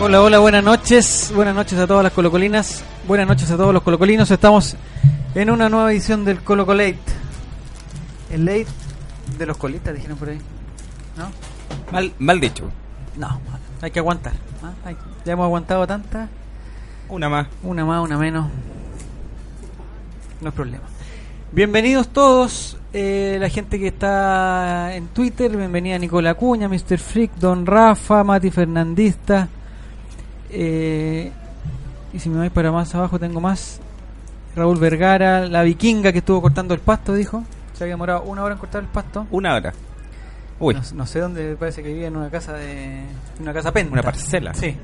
Hola, hola, buenas noches. Buenas noches a todas las colocolinas. Buenas noches a todos los colocolinos. Estamos en una nueva edición del Colocolate. El late de los colitas, dijeron por ahí. ¿No? Mal, mal dicho. No, hay que aguantar. ¿ah? Hay- ya hemos aguantado tantas. Una más. Una más, una menos. No es problema. Bienvenidos todos. eh, la gente que está en Twitter. Bienvenida Nicola Cuña, Mr. Freak, Don Rafa, Mati Fernandista. Eh, y si me voy para más abajo, tengo más. Raúl Vergara, la vikinga que estuvo cortando el pasto, dijo. Se había demorado una hora en cortar el pasto. Una hora. Uy, No, no sé dónde parece que vivía en una casa de. Una casa penta. Una parcela. Sí.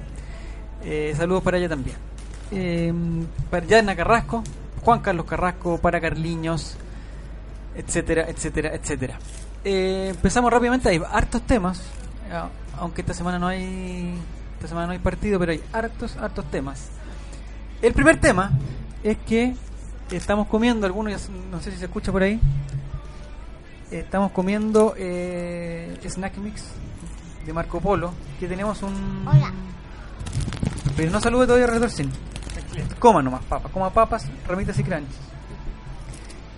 Eh, saludos para ella también. Eh, para Yana Carrasco, Juan Carlos Carrasco, para Carliños, etcétera, etcétera, etcétera. Eh, empezamos rápidamente, hay hartos temas, aunque esta semana no hay esta semana no hay partido, pero hay hartos, hartos temas. El primer tema es que estamos comiendo, algunos, no sé si se escucha por ahí, estamos comiendo eh, Snack Mix de Marco Polo, que tenemos un... Hola. Pero no salude todavía Relator Sin. Coma nomás papas, coma papas, ramitas y crunches.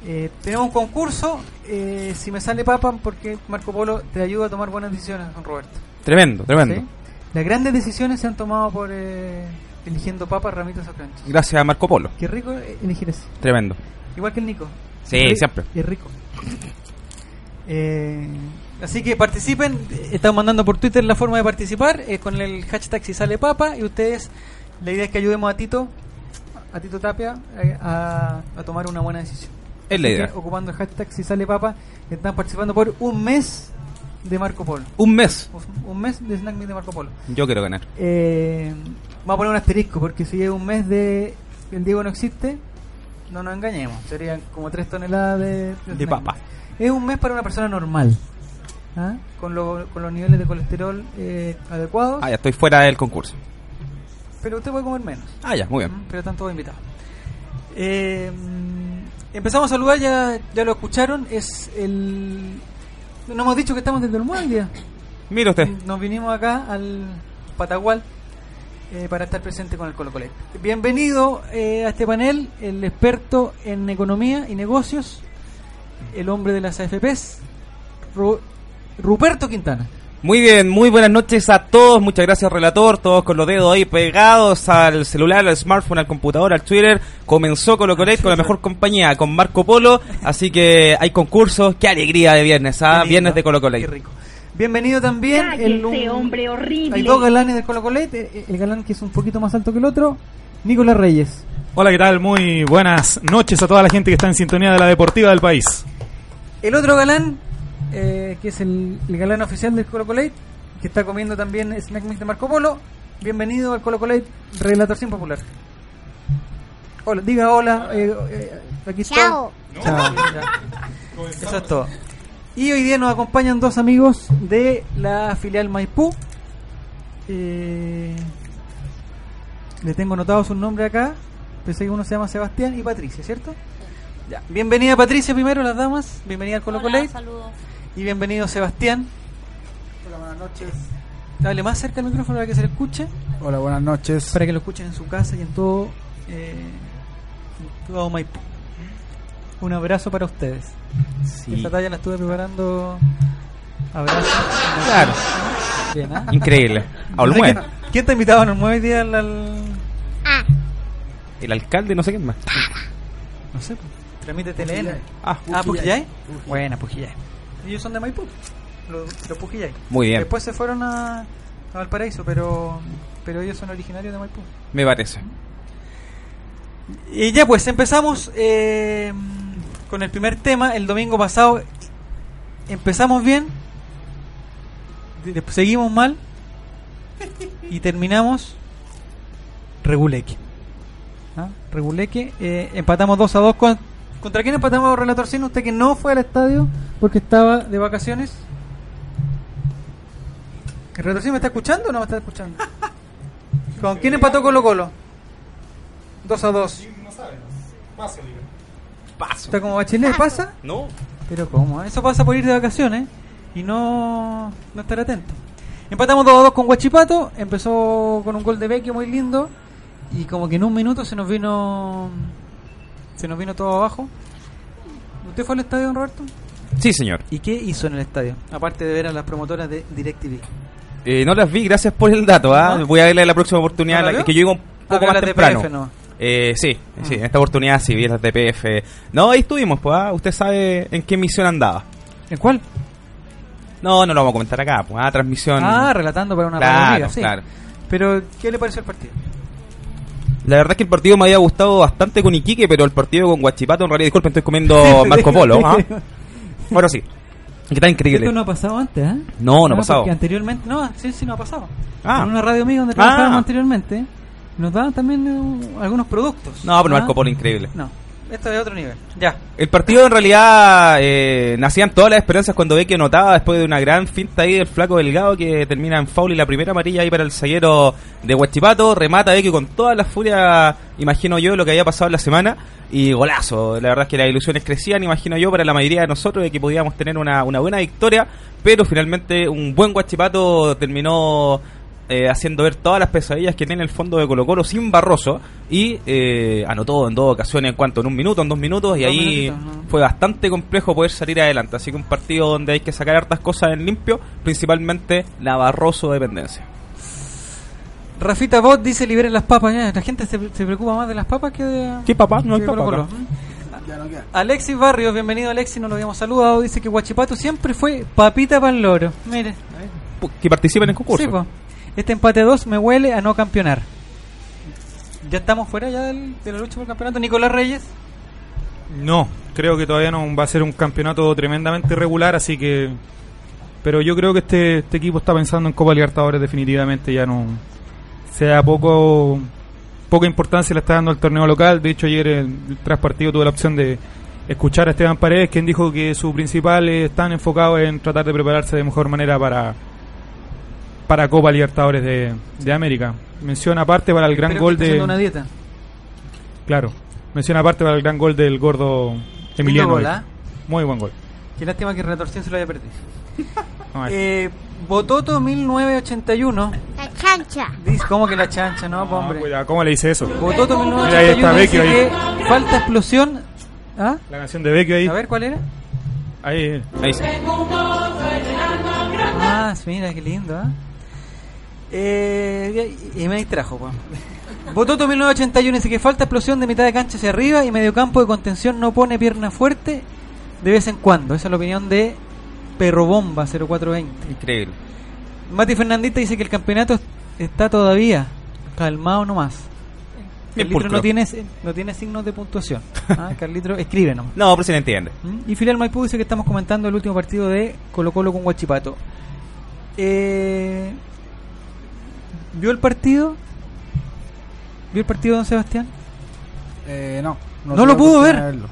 Eh, tenemos un concurso, eh, si me sale papa, porque Marco Polo te ayuda a tomar buenas decisiones, don Roberto. tremendo, tremendo. ¿Sí? Las grandes decisiones se han tomado por eh, eligiendo papas, ramitas o crunches. Gracias a Marco Polo. Qué rico eh, elegir así. Tremendo. Igual que el Nico. Sí, Ri- siempre. Es rico. Eh, así que participen. Estamos mandando por Twitter la forma de participar eh, con el hashtag si sale papa. Y ustedes, la idea es que ayudemos a Tito, a Tito Tapia, eh, a, a tomar una buena decisión. Es la idea. ocupando el hashtag si sale papa, están participando por un mes de Marco Polo. Un mes. Un mes de Snack Meet de Marco Polo. Yo quiero ganar. Eh, vamos a poner un asterisco porque si es un mes de el Diego no existe, no nos engañemos. Serían como 3 toneladas de, De snack. papa. Es un mes para una persona normal. ¿ah? Con, lo- con los niveles de colesterol eh, adecuados. Ah, ya estoy fuera del concurso. Pero usted puede comer menos. Ah, ya, muy bien. ¿Mm? Pero están todos invitados. Eh, mm, empezamos a saludar, ya, ya lo escucharon. Es el. No hemos dicho que estamos desde el hoy día. Mire usted. Nos vinimos acá al Patagual eh, para estar presente con el Colo Colo. Bienvenido eh, a este panel, el experto en economía y negocios, el hombre de las AFPs, Ru- Ruperto Quintana. Muy bien, muy buenas noches a todos. Muchas gracias, relator. Todos con los dedos ahí pegados al celular, al smartphone, al computador, al Twitter. Comenzó con lo con la mejor compañía, con Marco Polo. Así que hay concursos. Qué alegría de viernes, ¿ah? Lindo, Viernes de Colo Colo. Qué rico. Bienvenido también el hombre horrible. Hay dos galanes del Colo Colo, el galán que es un poquito más alto que el otro, Nicolás Reyes. Hola, ¿qué tal? Muy buenas noches a toda la gente que está en sintonía de la deportiva del país. El otro galán, eh, que es el, el galán oficial del Colo Colate, que está comiendo también Snack Mix de Marco Polo. Bienvenido al Colo Colate, Relatación Popular. Hola, diga hola. eh, eh, aquí estoy. Chao. Chao, ya. Eso es todo. Y hoy día nos acompañan dos amigos de la filial Maipú. Eh, le tengo anotado su nombre acá. Pensé que uno se llama Sebastián y Patricia, ¿cierto? Ya. Bienvenida Patricia primero, las damas. Bienvenida al Colo Colate. saludos. Y bienvenido Sebastián. Hola, buenas noches. Hable más cerca del micrófono para que se le escuche. Hola, buenas noches. Para que lo escuchen en su casa y en todo, eh, en todo Maipú. Un abrazo para ustedes. Esta talla la estuve preparando. Abrazo. Claro. Bien, ¿ah? Increíble. A Olmué. ¿Quién, quién te ha invitado a Olmué hoy día al, al- Ah, El alcalde, no sé quién más. No sé, pues, transmite TLN. Ah, Ah, Pujillay. Buena, Pujillay. Ellos son de Maipú, los, los Pujillay. Muy bien. Después se fueron a, a Valparaíso, pero pero ellos son originarios de Maipú. me parece. Y ya pues empezamos eh, con el primer tema. El domingo pasado empezamos bien, seguimos mal y terminamos reguleque. ¿Ah? Reguleque. eh, empatamos 2 a 2 con... ¿Contra quién empatamos, Relator Sin? Usted que no fue al estadio porque estaba de vacaciones. ¿El Relator Sin me está escuchando o no me está escuchando? ¿Con quién empató Colo Colo? 2 a 2. Paso. Está como Bachelet, ¿pasa? No. Pero ¿cómo? Eso pasa por ir de vacaciones y no, no estar atento. Empatamos 2 a 2 con Guachipato, empezó con un gol de Vecchio muy lindo y como que en un minuto se nos vino se nos vino todo abajo. ¿Usted fue al estadio, don Roberto? Sí, señor. ¿Y qué hizo en el estadio? Aparte de ver a las promotoras de DirecTV. Eh, no las vi, gracias por el dato. ¿ah? Voy a verle la próxima oportunidad. ¿No la la- que yo llego un poco más de temprano. PF, ¿no? Eh, sí, sí, Ah. en esta oportunidad sí vi las de PF. No, ahí estuvimos, pues. ¿ah? Usted sabe en qué misión andaba. ¿En cuál? No, no lo vamos a comentar acá, pues. Ah, transmisión. Ah, relatando para una claro, sí. claro. Pero, ¿qué le pareció el partido? La verdad es que el partido me había gustado bastante con Iquique, pero el partido con Guachipato, en realidad, disculpen, estoy comiendo Marco Polo. ¿ah? Ahora sí. Que está increíble. Esto no ha pasado antes, ¿eh? No, no ha Ah, pasado. Porque anteriormente, no, sí, sí, no ha pasado. Ah. En una radio amiga donde trabajábamos Ah. anteriormente, nos daban también eh, algunos productos. No, pero ¿Ah? Marco Polo increíble. No, esto es otro nivel. Ya. El partido en realidad eh, nacían todas las esperanzas cuando ve que anotaba después de una gran finta ahí del flaco delgado que termina en foul y la primera amarilla ahí para el zaguero de Huachipato, remata Vecchio con toda la furia, imagino yo, lo que había pasado en la semana y golazo. La verdad es que las ilusiones crecían, imagino yo, para la mayoría de nosotros de que podíamos tener una, una buena victoria, pero finalmente un buen Huachipato terminó eh, haciendo ver todas las pesadillas que tiene el fondo de Colo Colo sin Barroso y eh, anotó en dos ocasiones en cuanto en un minuto, en dos minutos y Dos ahí fue bastante complejo poder salir adelante. Así que un partido donde hay que sacar hartas cosas en limpio, principalmente la Barroso dependencia. Rafita Bot dice liberen las papas. Ya, La gente se, se preocupa más de las papas que de. ¿Qué papá? No hay Colo-Colo. acá. Alexis Barrios, bienvenido Alexis, no lo habíamos saludado. Dice que Guachipato siempre fue papita para el loro. Mire, Que participen en el concurso. Sí. Este empate 2 me huele a no campeonar. Ya estamos fuera ya del- de la lucha por el campeonato. Nicolás Reyes. No, creo que todavía no va a ser un campeonato tremendamente regular, así que. Pero yo creo que este, este equipo está pensando en Copa Libertadores definitivamente, ya no. Sea poco. Poca importancia le está dando al torneo local. De hecho, ayer en- tras partido tuve la opción de escuchar a Esteban Paredes, quien dijo que su principal eh, están enfocados en tratar de prepararse de mejor manera para para Copa Libertadores de, de América. Menciona aparte para el gran que gol está de. haciendo una dieta. Claro. Menciona aparte para el gran gol del gordo Emiliano. gol, ¿ah? Muy buen gol. Qué lástima que Retorsión se lo haya perdido. Eh, Bototo 1981. La chancha. Dice, ¿cómo que la chancha? No, No, hombre. cuidado, ¿Cómo le dice eso? Bototo Mira, ahí está 1981 dice Vecchio que falta explosión. ¿Ah? La canción de Vecchio ahí. A ver, ¿cuál era? ahí. Ahí sí. Ah, sí, mira, qué lindo, ¿ah? Eh, y me distrajo, po. Bototo 1981 dice que falta explosión de mitad de cancha hacia arriba y medio campo de contención no pone pierna fuerte de vez en cuando. Esa es la opinión de Perro Bomba 0420. Increíble. Mati Fernandita dice que el campeonato está todavía calmado nomás. Carlitro no tiene, no tiene signos de puntuación. ¿Ah? Carlitro escribe nomás. No, pero se le entiende. ¿Mm? Y Filial Maipú dice que estamos comentando el último partido de Colo Colo con Guachipato. Eh, ¿Vio el partido? ¿Vio el partido, don Sebastián? Eh, no. ¿No tuve lo pudo ver? verlo.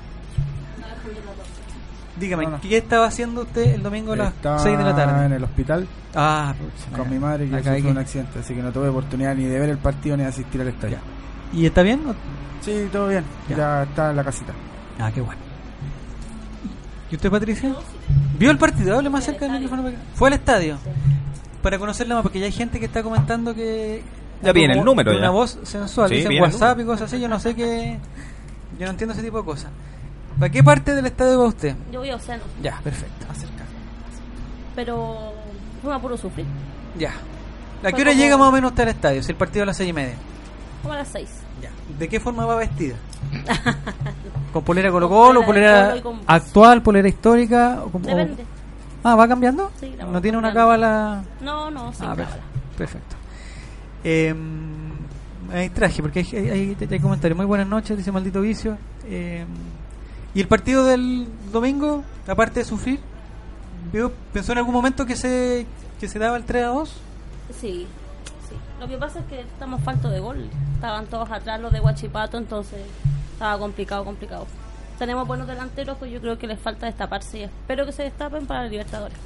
Dígame, No, no. ¿qué estaba haciendo usted el domingo a las Estaba 6 de la tarde? en el hospital Ah, con mi madre que sufrió un accidente, así que no tuve oportunidad ni de ver el partido ni de asistir al estadio. ¿Y está bien? Sí, todo bien. Ya. Ya. está en la casita. Ah, qué bueno. ¿Y usted, Patricia? ¿Vio el partido? Hable más cerca del micrófono. ¿Fue al estadio? Para conocerla más, porque ya hay gente que está comentando que... Ya viene el número de ya. Una voz sensual. Sí, Dicen WhatsApp y cosas así. Yo no sé qué... Yo no entiendo ese tipo de cosas. ¿Para qué parte del estadio va usted? Yo voy a Océano, Ya, perfecto. Acerca. pero fue a puro sufrir. Ya. ¿A qué hora como- llega más o menos usted al estadio? Si el partido es a las seis y media. Como a las 6. ¿De qué forma va vestida? ¿Con polera Colo Colo, Con polera polera con- actual, polera histórica? O como- Depende. Ah, ¿va cambiando? Sí, la ¿No tiene una cábala? No, no, sin Ah, perfecto. perfecto. Eh, hay traje, porque hay, hay, hay- hay comentarios. Muy buenas noches, dice Maldito Vicio. Eh, ¿Y el partido del domingo, aparte de sufrir, pensó en algún momento que se, que se daba el 3 a 2? Sí, sí. Lo que pasa es que estamos faltos de gol. Estaban todos atrás los de Guachipato, entonces estaba complicado, complicado. Tenemos buenos delanteros, pues yo creo que les falta destaparse y espero que se destapen para el Libertadores.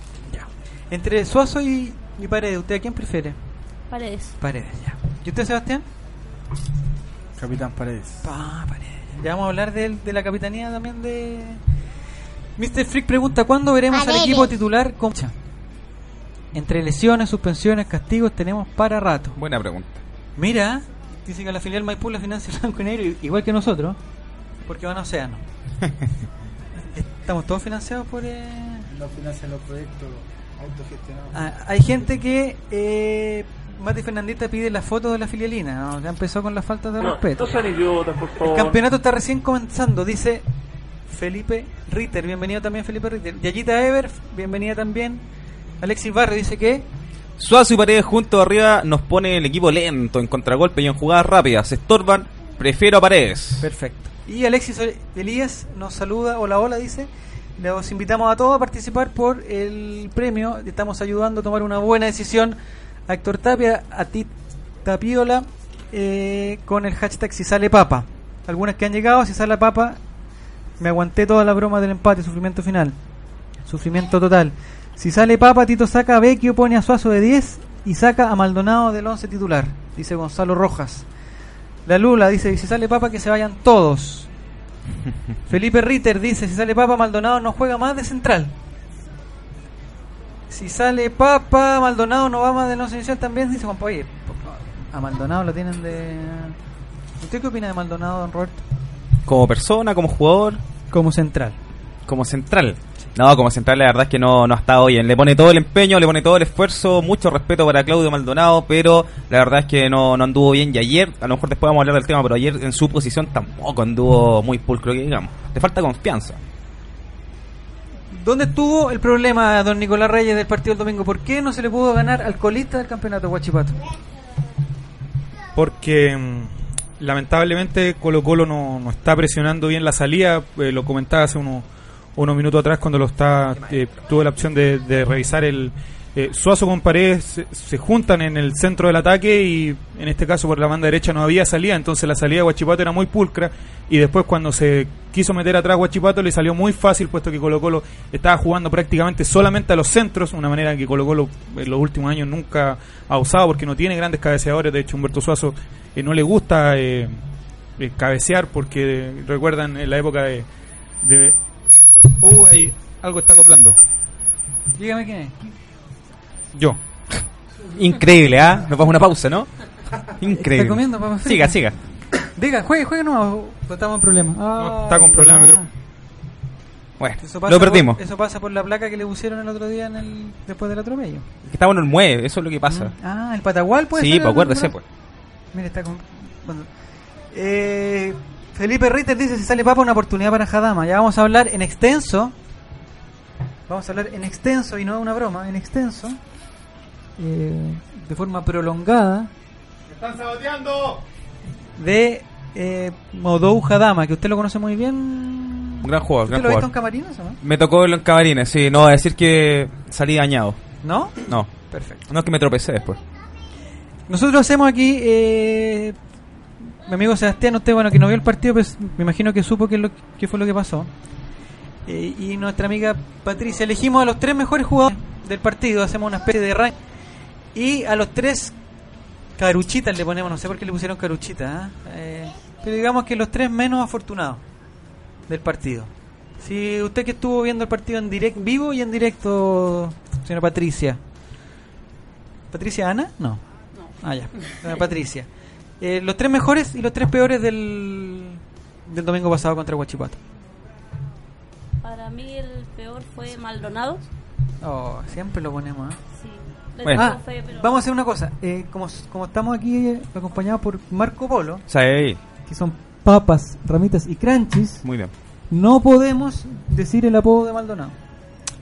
Entre Suazo y, y Paredes, ¿usted a quién prefiere? Paredes. Paredes, ya. ¿Y usted, Sebastián? Capitán Paredes. Pa, Paredes. Ya vamos a hablar de, de la capitanía también de... Mr. Freak pregunta, ¿cuándo veremos al equipo titular con... Entre lesiones, suspensiones, castigos, tenemos para rato. Buena pregunta. Mira, dice que la filial Maipú la financia el Blanco y Negro, igual que nosotros, porque van a Océano. Estamos todos financiados por... eh, No financian los proyectos autogestionados. Ah, hay gente que... Eh, Mati Fernandita pide la foto de la filialina, ¿no? ya empezó con las faltas de respeto. El campeonato está recién comenzando, dice Felipe Ritter. Bienvenido también, Felipe Ritter. Yayita Ever, bienvenida también. Alexis Barrio dice que Suazo y Paredes juntos arriba nos pone el equipo lento en contragolpe y en jugadas rápidas. Se estorban, prefiero a Paredes. perfecto. Y Alexis Elías nos saluda, hola, hola, dice. Los invitamos a todos a participar por el premio. Estamos ayudando a tomar una buena decisión a Héctor Tapia, a ti Tapiola, eh, con el hashtag si sale papa. Algunas que han llegado, si sale papa, me aguanté toda la broma del empate, sufrimiento final. Sufrimiento total. Si sale papa, Tito saca a Vecchio, pone a Suazo de 10 y saca a Maldonado del 11 titular, dice Gonzalo Rojas. La Lula dice, si sale papa, que se vayan todos. Felipe Ritter dice, si sale papa, Maldonado no juega más de central. Si sale papa, Maldonado no va más de no inicial también, dice Juan. Oye, a Maldonado lo tienen de... ¿Usted qué opina de Maldonado, don Roberto? Como persona, como jugador, Como central. como central. No, como central la verdad es que no, no ha estado bien. Le pone todo el empeño, le pone todo el esfuerzo, mucho respeto para Claudio Maldonado, pero la verdad es que no, no anduvo bien. Y ayer, a lo mejor después vamos a hablar del tema, pero ayer en su posición tampoco anduvo muy pulcro, que digamos. Le falta confianza. ¿Dónde estuvo el problema, don Nicolás Reyes, del partido del domingo? ¿Por qué no se le pudo ganar al colista del campeonato Guachipato? porque mm, lamentablemente Colo Colo no, no está presionando bien la salida, eh, lo comentaba hace unos, unos minutos atrás cuando lo está eh, la opción de, de revisar el eh, Suazo con Paredes se, se juntan en el centro del ataque y en este caso por la banda derecha no había salida, entonces la salida de Guachipato era muy pulcra y después cuando se quiso meter atrás Guachipato le salió muy fácil puesto que Colo Colo estaba jugando prácticamente solamente a los centros, una manera que Colo Colo en los últimos años nunca ha usado porque no tiene grandes cabeceadores, de hecho Humberto Suazo eh, no le gusta eh, cabecear porque recuerdan en la época de uh, ahí algo está acoplando. Dígame quién es. Yo. Increíble, ¿ah? Nos vamos a una pausa, ¿no? Increíble. ¿Está comiendo fritas? Siga, siga. Diga, juegue, juegue no, estamos en problema. No, está con ah. micrófono. Bueno, Eso pasa lo perdimos. Por, eso pasa por la placa que le pusieron el otro día en el, después del atropello. Que Estamos en el mueve, eso es lo que pasa. Ah, el Patagual puede Sí, ser. pues acuérdese, pues. Mira, está con. bueno. Eh, Felipe Ritter dice: si sale papa, una oportunidad para Jadama. Ya vamos a hablar en extenso. Vamos a hablar en extenso y no una broma, en extenso. eh, de forma prolongada. ¡Están saboteando! De eh, Modou Jadama, que usted lo conoce muy bien. Un gran jugador, ¿Usted gran lo ha visto en jugador. Camarinos o no? Me tocó en los camarines, sí. No, a decir que salí dañado. ¿No? No, Perfecto. no es que me tropecé después. Nosotros hacemos aquí, eh, mi amigo Sebastián, usted, bueno, que no vio el partido, pues me imagino que supo qué, es lo, qué fue lo que pasó. Eh, y nuestra amiga Patricia, elegimos a los tres mejores jugadores del partido, hacemos una especie de ranking. Y a los tres caruchitas le ponemos, no sé por qué le pusieron caruchitas, ¿ah? Eh, pero digamos que los tres menos afortunados del partido. Si usted que estuvo viendo el partido en directo, vivo y en directo, señora Patricia. ¿Patricia Ana? No. Ah, ya. Señora Patricia. Eh, los tres mejores y los tres peores del, del domingo pasado contra Huachipato. Para mí el peor fue Maldonado. Oh, siempre lo ponemos, ¿eh? Sí. Bueno. Ah, fe, pero- vamos a hacer una cosa. Eh, como, como estamos aquí eh, acompañados por Marco Polo, Sí, que son papas, ramitas y crunchies, muy bien. no podemos decir el apodo de Maldonado.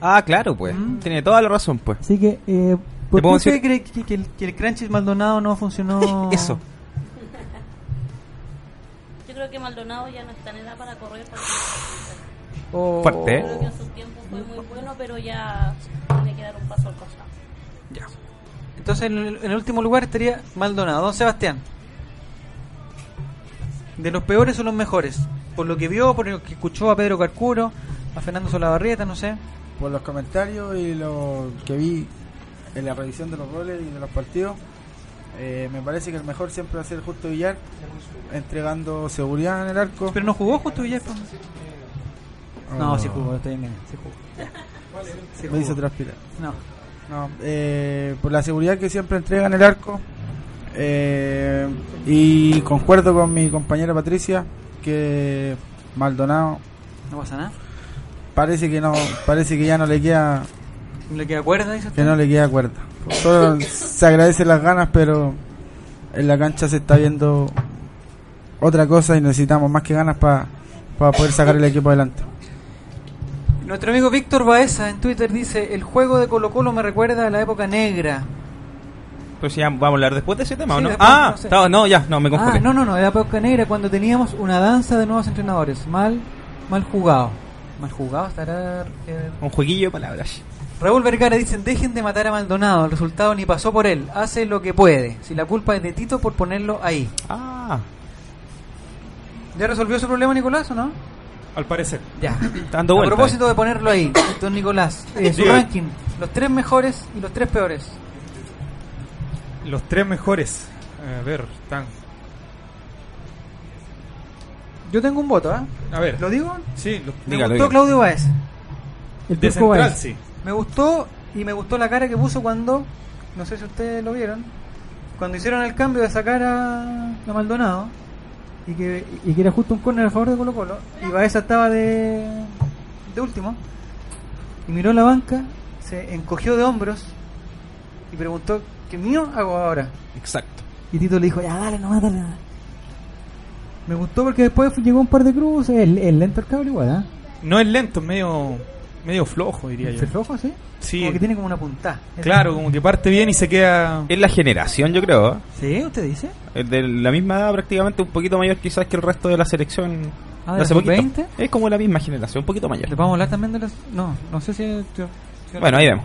Ah, claro, pues. Mm. Tiene toda la razón, pues. Así que, eh, ¿por qué usted decir- cree que, que el, que el crunchies Maldonado no funcionó? Eso. Creo que Maldonado ya no está en edad para correr. Para O- Fuerte. Creo que en su tiempo fue muy bueno, pero ya tiene que dar un paso al costado. Ya. Entonces, en el, en el último lugar estaría Maldonado. Don Sebastián. ¿De los peores o los mejores? Por lo que vio, por lo que escuchó a Pedro Carcuro, a Fernando Solabarrieta, no sé. Por los comentarios y lo que vi en la revisión de los goles y de los partidos, eh, me parece que el mejor siempre va a ser Justo Villar, entregando seguridad en el arco. Pero no jugó justo Villar. pues. No, Oh, sí jugó, estoy engañado. Sí jugó. Me hizo transpirar. No. No, eh, por la seguridad que siempre entrega en el arco. eh, y concuerdo con mi compañera Patricia que Maldonado No pasa nada. parece que no parece que ya no le queda ¿No ¿Le queda cuerda? Dice que no le queda cuerda. Solo se agradecen las ganas, pero en la cancha se está viendo otra cosa y necesitamos más que ganas para poder sacar el equipo adelante. Nuestro amigo Víctor Baeza en Twitter dice: El juego de Colo Colo me recuerda a la época negra. Si ya vamos a hablar después de ese tema, ¿o no? después, ah, no sé. estaba- no, ya, no, me confundí. Ah, no, no, no, de la época negra cuando teníamos una danza de nuevos entrenadores. Mal, mal jugado. Mal jugado estará. eh, Un jueguillo de palabras. Raúl Vergara dicen: Dejen de matar a Maldonado. El resultado ni pasó por él. Hace lo que puede. Si la culpa es de Tito por ponerlo ahí. Ah, ¿Ya resolvió su problema, Nicolás, o no? Al parecer. Ya. dando A propósito de ponerlo ahí, don Nicolás, eh, su ranking: los tres mejores y los tres peores. Los tres mejores. A ver, están. Yo tengo un voto, ¿ah? A ver. ¿Lo digo? Sí, Me Dígalo, dígalo. Claudio Baez. El de turco central, Baez. sí. Me gustó y me gustó la cara que puso cuando, no sé si ustedes lo vieron, cuando hicieron el cambio de sacar a, a Maldonado y que, y que era justo un córner a favor de Colo Colo y Baeza estaba de, de último y miró la banca, se encogió de hombros y preguntó, ¿qué mío hago ahora? Exacto. Y Tito le dijo, ya dale, no dale. dale". Me gustó porque después llegó un par de cruces, el, el lento el cabrón igual, ¿ah? No es lento, es medio, medio flojo, diría yo. ¿Se flojo, sí? Sí. Como que tiene como una puntada. Claro, como que parte bien y se queda. Es la generación, yo creo. ¿eh? ¿Sí? ¿Usted dice? Es de la misma edad, prácticamente un poquito mayor quizás que el resto de la selección. Ah, de ¿de hace los poquito. 20? Es como la misma generación, un poquito mayor. ¿Le vamos a hablar también de las...? No, no sé si... si- Bueno, ahí vemos.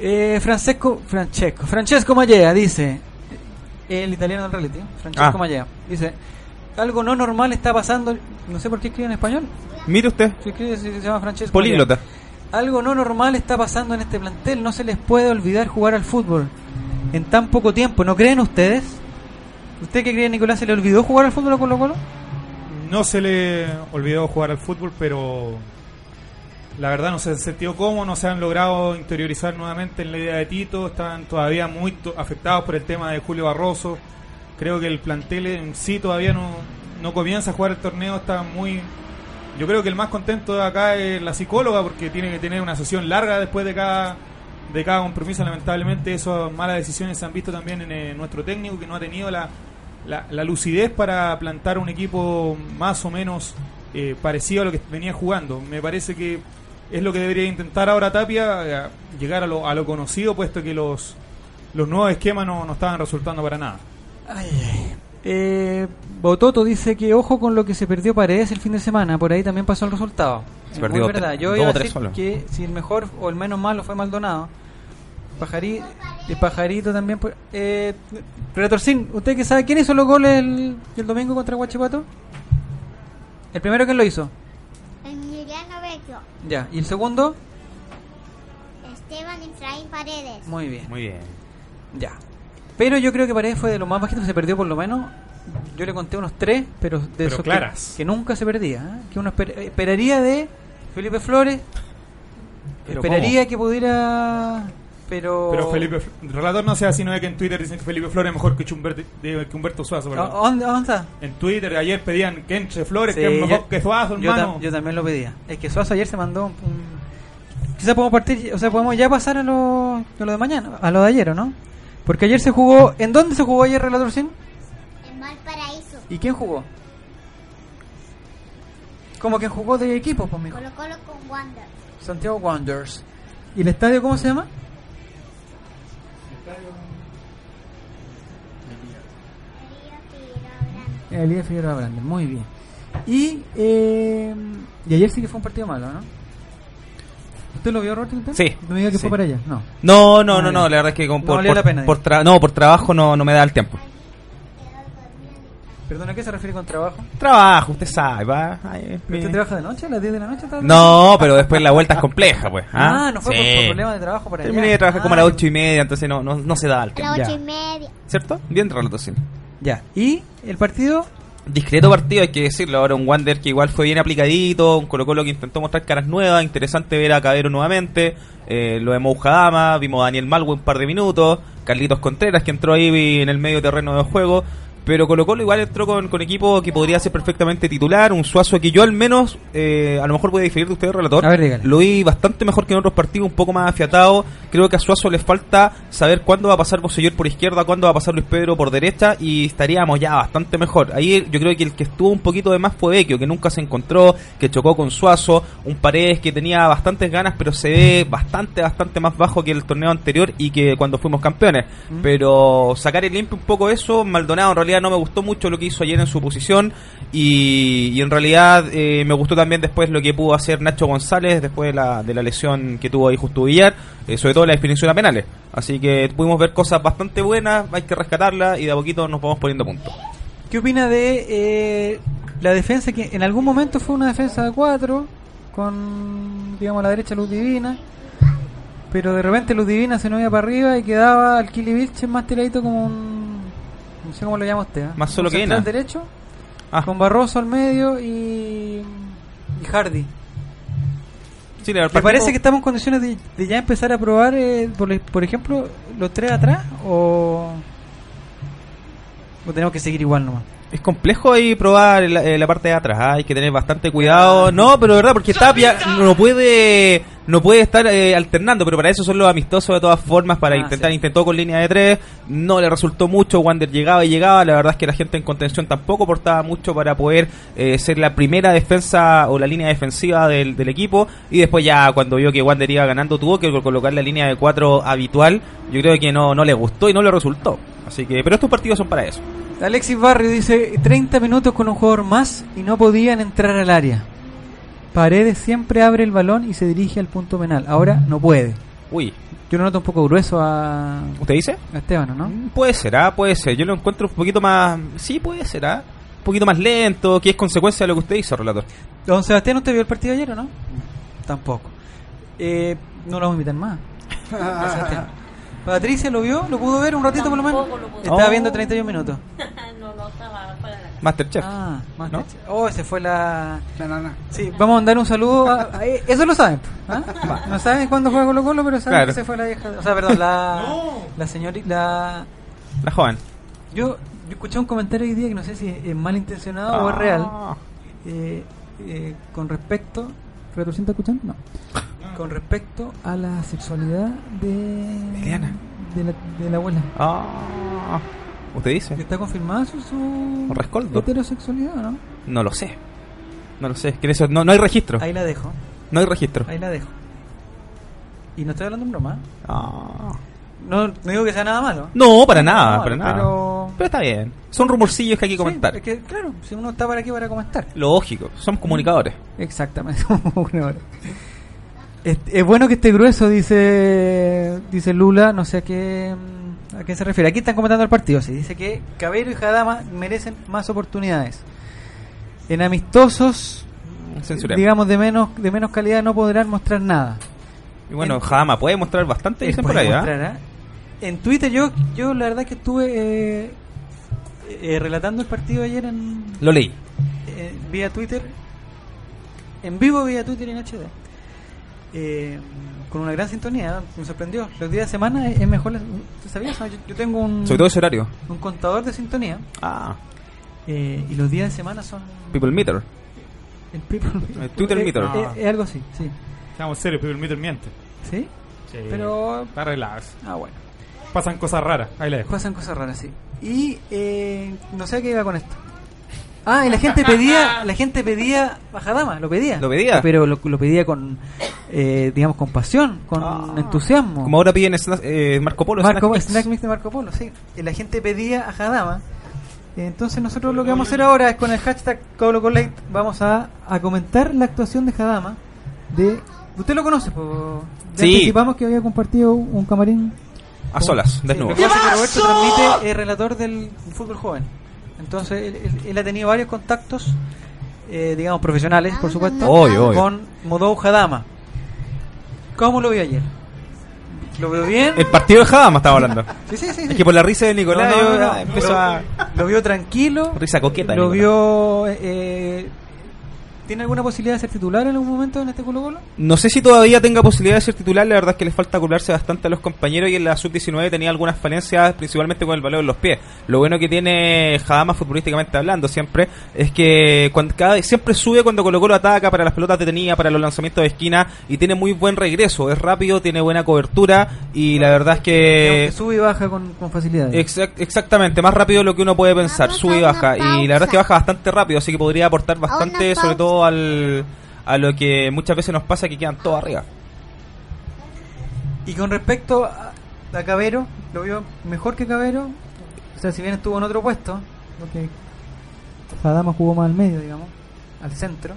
Eh, Francesco... Francesco. Francesco Mallea dice... El italiano del reality. Francesco Ah. Mallea. Dice... Algo no normal está pasando... No sé por qué escribe en español. Mire usted, Si escribe, se llama Francesco políglota. Algo no normal está pasando en este plantel. No se les puede olvidar jugar al fútbol. En tan poco tiempo. ¿No creen ustedes? ¿Usted qué cree, Nicolás? ¿Se le olvidó jugar al fútbol a Colo Colo? No se le olvidó jugar al fútbol, pero la verdad no se han sentido cómodos, no se han logrado interiorizar nuevamente en la idea de Tito, están todavía muy afectados por el tema de Julio Barroso. Creo que el plantel en sí todavía no, no comienza a jugar el torneo, está muy... Yo creo que el más contento acá es la psicóloga porque tiene que tener una sesión larga después de cada de cada compromiso. Lamentablemente esas malas decisiones se han visto también en eh, nuestro técnico que no ha tenido la, la, la lucidez para plantar un equipo más o menos eh, parecido a lo que venía jugando. Me parece que es lo que debería intentar ahora Tapia, eh, llegar a lo, a lo conocido, puesto que los, los nuevos esquemas no, no estaban resultando para nada. Ay, ay. Eh, Bototo dice que ojo con lo que se perdió Paredes el fin de semana, por ahí también pasó el resultado. Se Es perdió muy verdad. Yo dos iba a o tres decir solo. que si el mejor o el menos malo fue Maldonado. Pajari, el Pajarito también. pues, Eh, Retorcín, ¿usted que sabe quién hizo los goles el, el domingo contra Guachipato? El primero que lo hizo. Emiliano Vecchio, Ya. ¿Y el segundo? Esteban Efraín Paredes. Muy bien. Muy bien. Ya. Pero yo creo que Paredes fue de los más bajitos que se perdió por lo menos. Yo le conté unos tres, pero de Pero esos claras. Que, nunca se perdía. ¿eh? Que uno esper- esperaría de Felipe Flores. Pero esperaría que pudiera. Pero. Pero Felipe, el relator no sea así, no es que en Twitter dicen que Felipe Flores es mejor que Humberto, que Humberto Suazo. ¿A- perdón. a ¿Dónde, dónde está? En Twitter ayer pedían que entre Flores, Sí, que es mejor yo- que Suazo, yo, hermano. tam- yo también lo pedía. Es que Suazo ayer se mandó un. un- quizás podemos partir, o sea, podemos ya pasar a lo, a lo de mañana, a lo de ayer, ¿o no? Porque ayer se jugó, ¿en dónde se jugó ayer Relator 100? En Valparaíso. ¿Y quién jugó? Como que jugó de equipo, pues, mijo. Colo Colo con Wander. Santiago Wanderers. ¿Y el estadio cómo se llama? Elías Figueroa Grande. Elías Figueroa Grande, muy bien. Y, eh, y ayer sí que fue un partido malo, ¿no? ¿Usted lo vio, usted? Sí, No me diga que sí. fue para allá, no. No, no, Ah, no, ya. no, la verdad es que con- No por, por- la pena, por tra- no, por trabajo no, no me da el tiempo. Perdona, ¿a qué se refiere con trabajo? Trabajo, usted sabe, va. Ay, ¿Usted trabaja de noche? ¿A las 10 de la noche? está No, pero después la vuelta es compleja, pues. Ah, no fue por, Sí. por problemas de trabajo para allá. Terminé de trabajar Ah, como a las ocho y media, entonces no, no, no se da el A tiempo. las Ya. ocho y media. ¿Cierto? Bien relato, sí. Ya. ¿Y el partido? Discreto partido, hay que decirlo. Ahora un Wander que igual fue bien aplicadito, un Colo Colo que intentó mostrar caras nuevas, interesante ver a Cabero nuevamente, eh, lo de Moujadama, vimos a Daniel Malwe un par de minutos, Carlitos Contreras que entró ahí en el medio terreno de juego, pero Colo Colo igual entró con, con equipo que podría ser perfectamente titular, un Suazo que yo al menos, eh, a lo mejor puede diferir de usted, relator, A ver, dígale. lo vi bastante mejor que en otros partidos, un poco más afiatado, creo que a Suazo le falta saber cuándo va a pasar Bosellor por izquierda, cuándo va a pasar Luis Pedro por derecha y estaríamos ya bastante mejor. Ahí yo creo que el que estuvo un poquito de más fue Vecchio, que nunca se encontró, que chocó con Suazo, un Paredes que tenía bastantes ganas, pero se ve bastante, bastante más bajo que el torneo anterior y que cuando fuimos campeones. Mm. Pero sacar el limpio un poco eso, Maldonado en realidad no me gustó mucho lo que hizo ayer en su posición y, y en realidad eh, me gustó también después lo que pudo hacer Nacho González después de la, de la lesión que tuvo ahí Justo Villar, eh, sobre todo la definición a penales. Así que pudimos ver cosas bastante buenas, hay que rescatarlas y de a poquito nos vamos poniendo a punto. ¿Qué opina de eh, la defensa que en algún momento fue una defensa de cuatro con, digamos, la derecha Luz Divina? Pero de repente Luz Divina se nos iba para arriba y quedaba al Kili Vilches más tiradito como un... No sé cómo lo llama usted. ¿eh? Más solo que Ina. derecho, Ah, con Barroso al medio y... y Hardy. sí, ¿Le parece que estamos en condiciones de, de ya empezar a probar, eh, por, por ejemplo, los tres atrás? ¿O, o tenemos que seguir igual nomás? Es complejo ahí probar la, eh, la parte de atrás, ah, hay que tener bastante cuidado. No, pero de verdad, porque Tapia no puede no puede estar eh, alternando, pero para eso son los amistosos de todas formas, para Ah, intentar, sí. intentó con línea de tres, no le resultó mucho, Wander llegaba y llegaba, la verdad es que la gente en contención tampoco aportaba mucho para poder eh, ser la primera defensa o la línea defensiva del, del equipo, y después ya cuando vio que Wander iba ganando tuvo que colocar la línea de cuatro habitual, yo creo que no, no le gustó y no le resultó. Así que, pero estos partidos son para eso. Alexis Barrio dice 30 minutos con un jugador más y no podían entrar al área. Paredes siempre abre el balón y se dirige al punto penal. Ahora no puede. Uy, Yo lo noto un poco grueso a, ¿usted dice? a Esteban, ¿no? Mm, Puede ser, ah, puede ser. Yo lo encuentro un poquito más. Sí, puede ser, ah. Un poquito más lento, que es consecuencia de lo que usted hizo, relator. Don Sebastián, ¿usted vio el partido ayer o no? Tampoco. Eh, no lo vamos a invitar más. Patricia lo vio, lo pudo ver un ratito por lo menos. Lo pude. Estaba Oh. viendo 31 minutos. no, no, estaba fuera de la casa. Masterchef. Ah, ¿No? techo. Oh, ese fue la. La nana. Sí, vamos a mandar un saludo. A, a- eso lo saben. ¿ah? No saben cuándo juega Colo Colo, pero saben Claro. que se fue la vieja. O sea, perdón, la. La señorita. La, La joven. yo, yo escuché un comentario hoy día que no sé si es malintencionado o es real. Ah. eh, eh, con respecto. ¿Pero escuchando? No. Con respecto a la sexualidad de. De la, de la abuela. Ah. ¿Usted dice? ¿Está confirmada su, su Rescoldo. heterosexualidad o no? No lo sé. No lo sé. Es que en eso no, no hay registro. Ahí la dejo. No hay registro. Ahí la dejo. Y no estoy hablando en broma. Ah. No, no digo que sea nada malo. No, para nada, para nada. pero- Pero está bien. Son rumorcillos que hay que Sí, comentar. es que, claro, si uno está para aquí para comentar. Lógico. Somos comunicadores. Exactamente. Una hora. Es, es bueno que esté grueso, dice dice Lula. No sé a qué, a qué se refiere. Aquí están comentando el partido. Sí, dice que Cabero y Jadama merecen más oportunidades. En amistosos, Censuremos. digamos de menos de menos calidad, no podrán mostrar nada. Y bueno, en- Jama puede mostrar bastante, dicen por ahí, ¿ah? mostrar, ¿ah? En Twitter yo yo la verdad que estuve eh, eh, relatando el partido ayer en Lo leí. eh, vía Twitter, en vivo vía Twitter y en HD, eh, con una gran sintonía, me sorprendió. Los días de semana es mejor, la- ¿tú sabías? Yo, yo tengo un, Sobre todo ese horario. un contador de sintonía Ah. eh, y los días de semana son People Meter. el people- El Twitter Eh, meter. eh, Es, algo así, sí. Seamos serios, pero el Mitter miente. ¿Sí? Sí. Pero. Está relax. Ah, bueno. Pasan cosas raras. Ahí la dejo. Pasan cosas raras, sí. Y eh, no sé a qué iba con esto. Ah, y la gente pedía, la gente pedía Bajadama, lo pedía. ¿Lo pedía? Pero lo, lo pedía con, eh, digamos, con pasión, con Ah. entusiasmo. Como ahora piden Sna- eh, Marco Polo. Marco, Snack Mix. Snack Mix de Marco Polo, sí. Y la gente pedía a Jadama. Entonces nosotros lo que vamos a hacer ahora es con el hashtag ColoColate vamos a, a comentar la actuación de Jadama. De, ¿Usted lo conoce? Po? Ya Sí. Anticipamos que había compartido un camarín. A solas, Sí, desnudo. lo que pasa es que Roberto transmite es relator del fútbol joven. Entonces él, él- él ha tenido varios contactos, eh, digamos, profesionales, por supuesto, Obvio, obvio. con Modou Jadama. ¿Cómo lo vio ayer? ¿Lo veo bien? El partido de Jadama estaba hablando. Sí, sí, sí. Es que por la risa de Nicolás No, no, yo no, ah, no. empezó Lo- a... Lo vio tranquilo. Risa coqueta. Lo Nicolás. vio. eh, ¿Tiene alguna posibilidad de ser titular en algún momento en este Colo Colo? No sé si todavía tenga posibilidad de ser titular, la verdad es que le falta curarse bastante a los compañeros y en la sub-19 tenía algunas falencias, principalmente con el valor en los pies. Lo bueno que tiene Jadama futbolísticamente hablando siempre es que cuando, cada, siempre sube cuando Colo Colo ataca para las pelotas detenidas, para los lanzamientos de esquina y tiene muy buen regreso, es rápido, tiene buena cobertura y la verdad es Que que... sube y baja con, con facilidad. Exact- exactamente, más rápido de lo que uno puede pensar, sube y baja. Y la verdad es que baja bastante rápido, así que podría aportar bastante, sobre pausa. Al, a lo que muchas veces nos pasa que quedan todos arriba. Y con respecto a, a Cabero, lo vio mejor que Cabero. O sea, si bien estuvo en otro puesto, porque Jadama jugó más al medio, digamos, al centro.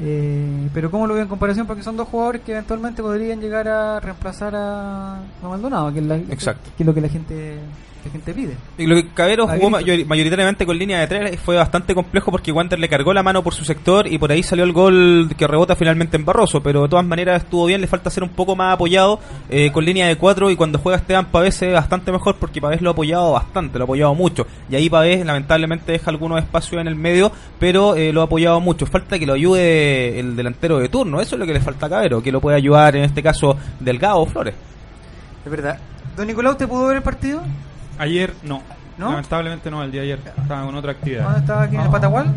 Eh, pero ¿cómo lo vio en comparación? Porque son dos jugadores que eventualmente podrían llegar a reemplazar a, a Maldonado, que es, la- Exacto. que es lo que la gente, la gente pide. Y lo que Cabero jugó mayor- mayoritariamente con línea de tres fue bastante complejo porque Wander le cargó la mano por su sector y por ahí salió el gol que rebota finalmente en Barroso, pero de todas maneras estuvo bien, le falta ser un poco más apoyado eh, con línea de cuatro y cuando juega Esteban Pavés se ve bastante mejor porque Pavés lo ha apoyado bastante, lo ha apoyado mucho y ahí Pavés lamentablemente deja algunos espacios en el medio, pero eh, lo ha apoyado mucho. Falta que lo ayude el delantero de turno, eso es lo que le falta a Cabero, que lo puede ayudar en este caso Delgado o Flores. Es verdad. Don Nicolau, ¿te pudo ver el partido? Ayer no. ¿No? Lamentablemente no, el día de ayer. Estaba con otra actividad. ¿Dónde estaba aquí en el. Patagual?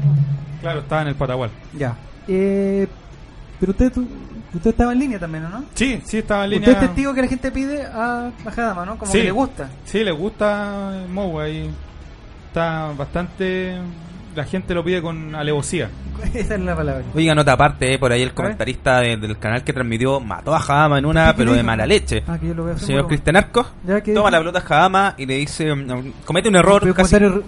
Claro, estaba en el Patagual. Ya. Eh, pero usted, tú- usted estaba en línea también, ¿o no? Sí, sí, estaba en Usted línea. es testigo que la gente pide a Bajadama, ¿no? Como Sí. que le gusta. Sí, le gusta Mou ahí. Está bastante. La gente lo pide con alevosía. Esa es la palabra. Oiga, nota aparte, eh, por ahí el comentarista de- del canal que transmitió mató a Jadama en una, ¿Qué- qué pero de mala leche. Ah, que yo lo veo El así, señor bueno. Cristian Arcos Ya, ¿qué toma la pelota a Jadama y le dice, mm, comete un error. ¿Pero casi- comentario,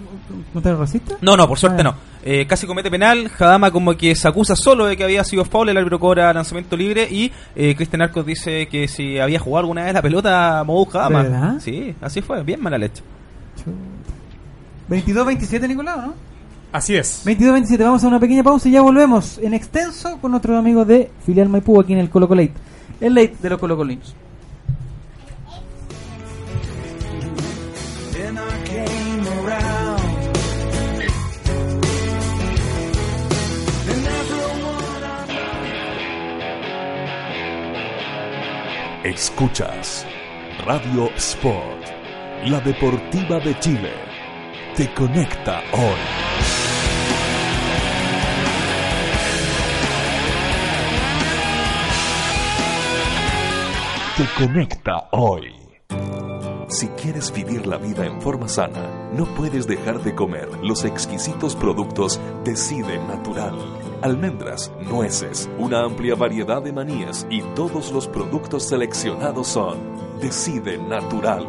comentario racista? No, no, por suerte Ah. no. Eh, casi comete penal. Jadama como que se acusa solo de que había sido foul. El árbitro cobra lanzamiento libre. Y eh, Cristian Arcos dice que si había jugado alguna vez la pelota, Mou Jadama. ¿Verdad? Sí, así fue. Bien mala leche. 22-27, Nicolau, ¿no? Así es. 22-27, vamos a una pequeña pausa y ya volvemos en extenso con nuestros amigos de Filial Maipú aquí en el Colo Colate. El late de los colocolinos. Escuchas Radio Sport, la deportiva de Chile. Te conecta hoy. Te conecta hoy. Si quieres vivir la vida en forma sana, no puedes dejar de comer los exquisitos productos Decide Natural. Almendras, nueces, una amplia variedad de manías y todos los productos seleccionados son Decide Natural.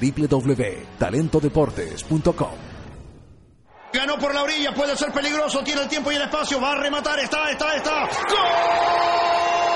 www.talentodeportes.com Ganó por la orilla, puede ser peligroso, tiene el tiempo y el espacio, va a rematar, está, está, está. ¡Gol!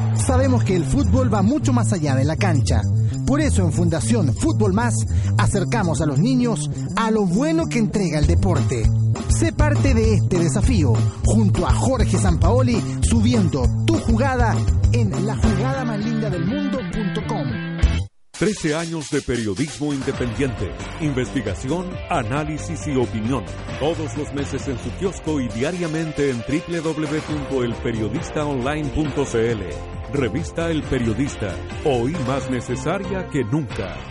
Sabemos que el fútbol va mucho más allá de la cancha. Por eso en Fundación Fútbol Más acercamos a los niños a lo bueno que entrega el deporte. Sé parte de este desafío junto a Jorge Sampaoli subiendo tu jugada en la jugada más linda del mundo.com. 13 años de periodismo independiente, investigación, análisis y opinión. Todos los meses en su kiosco y diariamente en www.elperiodistaonline.cl. Revista El Periodista, hoy más necesaria que nunca.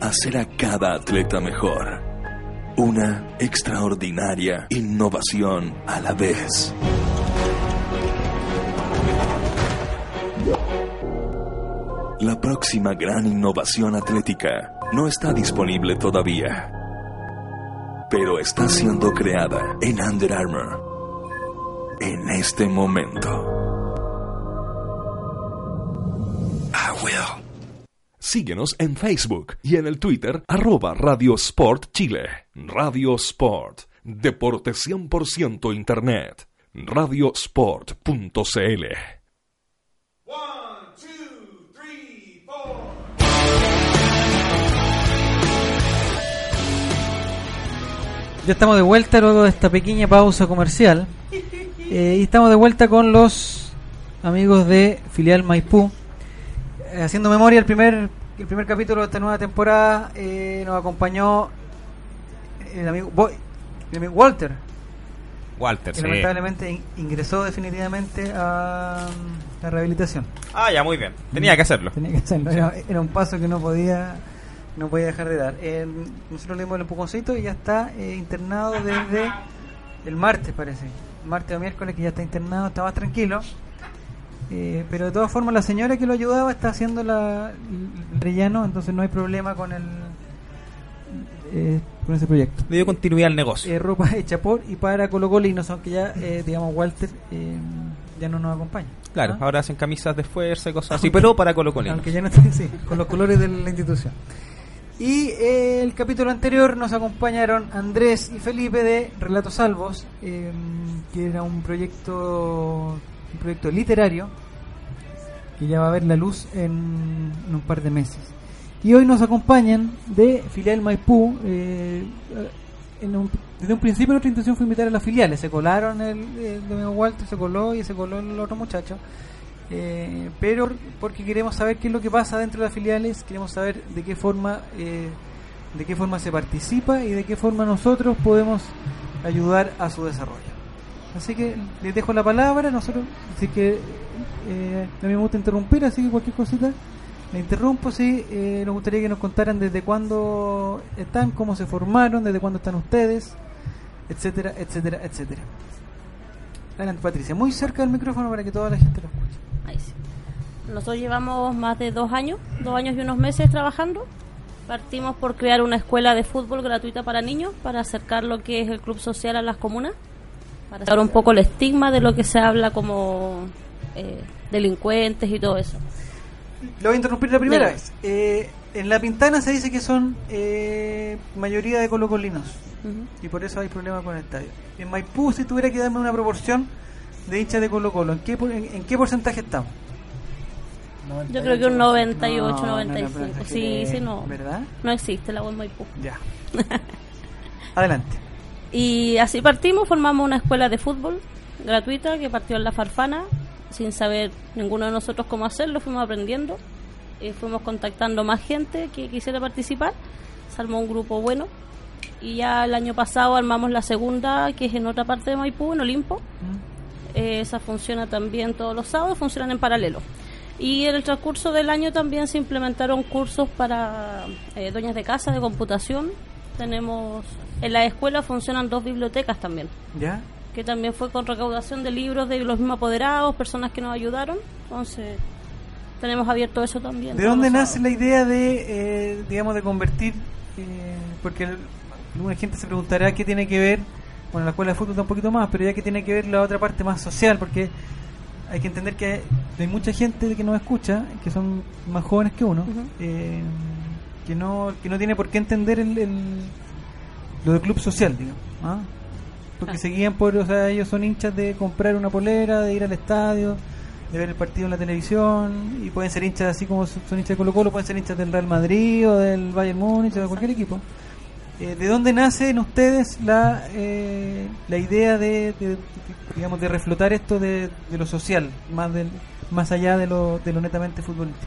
hacer a cada atleta mejor. Una extraordinaria innovación a la vez. La próxima gran innovación atlética no está disponible todavía, pero está siendo creada en Under Armour en este momento. puedo. Síguenos en Facebook y en el Twitter arroba Radio Sport Chile. Radio Sport. Deporte 100% Internet. Radiosport.cl Ya estamos de vuelta luego de esta pequeña pausa comercial. Eh, y estamos de vuelta con los amigos de Filial Maipú. Eh, haciendo memoria, el primer, el primer capítulo de esta nueva temporada eh, nos acompañó el amigo, Boy- el amigo Walter, Walter, que sí. lamentablemente in- ingresó definitivamente a mm, la rehabilitación. Ah, ya, muy bien. Tenía que hacerlo. Tenía que hacerlo, era, era un paso que no podía no podía dejar de dar. Eh, nosotros le dimos el empujoncito y ya está eh, internado desde el martes, parece. Martes o miércoles que ya está internado, está más tranquilo. Eh, pero de todas formas la señora que lo ayudaba está haciendo la, el relleno, entonces no hay problema con el eh, con ese proyecto. Le dio continuidad al negocio. Eh, ropa hecha por y para colocolinos, aunque ya, eh, digamos, Walter eh, ya no nos acompaña. Claro, ¿Ah? ahora hacen camisas de fuerza y cosas así, pero para Colo Colo. Aunque ya no esté, sí, con los colores de la institución. Y eh, el capítulo anterior nos acompañaron Andrés y Felipe de Relatos Salvos, eh, que era un proyecto, un proyecto literario que ya va a ver la luz en, un par de meses. Y hoy nos acompañan de Filial Maipú. eh, en un- desde un principio nuestra intención fue invitar a las filiales. Se colaron el, el de Walter, se coló y se coló el otro muchacho. Eh, pero porque queremos saber qué es lo que pasa dentro de las filiales, queremos saber de qué forma eh, de qué forma se participa y de qué forma nosotros podemos ayudar a su desarrollo. Así que les dejo la palabra, nosotros, así que eh, a mí me gusta interrumpir, así que cualquier cosita le interrumpo, sí, eh, nos gustaría que nos contaran desde cuándo están, cómo se formaron, desde cuándo están ustedes, etcétera, etcétera, etcétera. Adelante Patricia, muy cerca del micrófono para que toda la gente lo escuche. Nosotros llevamos más de dos años, dos años y unos meses trabajando. Partimos por crear una escuela de fútbol gratuita para niños, para acercar lo que es el club social a las comunas, para sacar un poco el estigma de lo que se habla como eh, delincuentes y todo eso. Lo voy a interrumpir la primera Dale. vez. Eh, en La Pintana se dice que son eh, mayoría de colocolinos Ujú. y por eso hay problema con el estadio. En Maipú, si tuviera que darme una proporción de hinchas de Colo Colo, ¿en qué, en, en qué porcentaje estamos? Yo creo que un 98, No, no, no, 95. pero sí, sí, no. ¿Verdad? No existe la web Maipú. Ya. Adelante. Y así partimos, formamos una escuela de fútbol gratuita que partió en La Farfana, sin saber ninguno de nosotros cómo hacerlo, fuimos aprendiendo, y fuimos contactando más gente que quisiera participar, se armó un grupo bueno, y ya el año pasado armamos la segunda, que es en otra parte de Maipú, en Olimpo, Eh, esa funciona también todos los sábados, funcionan en paralelo. Y en el transcurso del año también se implementaron cursos para eh, dueñas de casa de computación. Tenemos en la escuela funcionan dos bibliotecas también, ¿Ya? que también fue con recaudación de libros de los mismos apoderados, personas que nos ayudaron. Entonces tenemos abierto eso también. ¿De dónde nace la idea de, eh, digamos, de convertir? eh, porque el- alguna gente se preguntará qué tiene que ver, bueno, la escuela de fútbol está un poquito más, pero ya que tiene que ver la otra parte más social, porque hay que entender que hay mucha gente que nos escucha, que son más jóvenes que uno, eh, que no que no tiene por qué entender el, el- lo del club social, digamos. ¿ah? Porque se guían por, o sea, ellos son hinchas de comprar una polera, de ir al estadio, de ver el partido en la televisión, y pueden ser hinchas así como son hinchas de Colo Colo, pueden ser hinchas del Real Madrid o del Bayern Múnich o de cualquier equipo. Eh, ¿De dónde nace en ustedes la, eh, la idea de, de- digamos, de reflotar esto de, de lo social, más del, más allá de lo, de lo netamente futbolístico?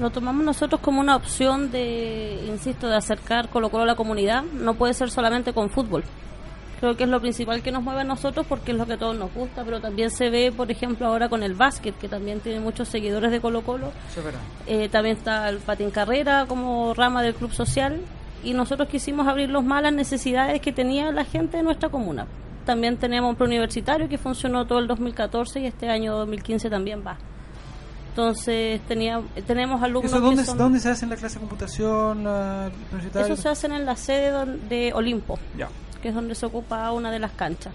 Lo tomamos nosotros como una opción de, insisto, de acercar Colo Colo a la comunidad. No puede ser solamente con fútbol. Creo que es lo principal que nos mueve a nosotros porque es lo que a todos nos gusta, pero también se ve, por ejemplo, ahora con el básquet, que también tiene muchos seguidores de Colo Colo. Eh, también está el patín carrera como rama del club social y nosotros quisimos abrir los más a las necesidades que tenía la gente de nuestra comuna. También tenemos un preuniversitario que funcionó todo el 2014 y este año 2015 también va. Entonces tenía, tenemos alumnos ¿Eso dónde, que son... dónde se hace en la clase de computación? La, universitaria? Eso se hace en la sede don- de Olimpo, Ya. que es donde se ocupa una de las canchas.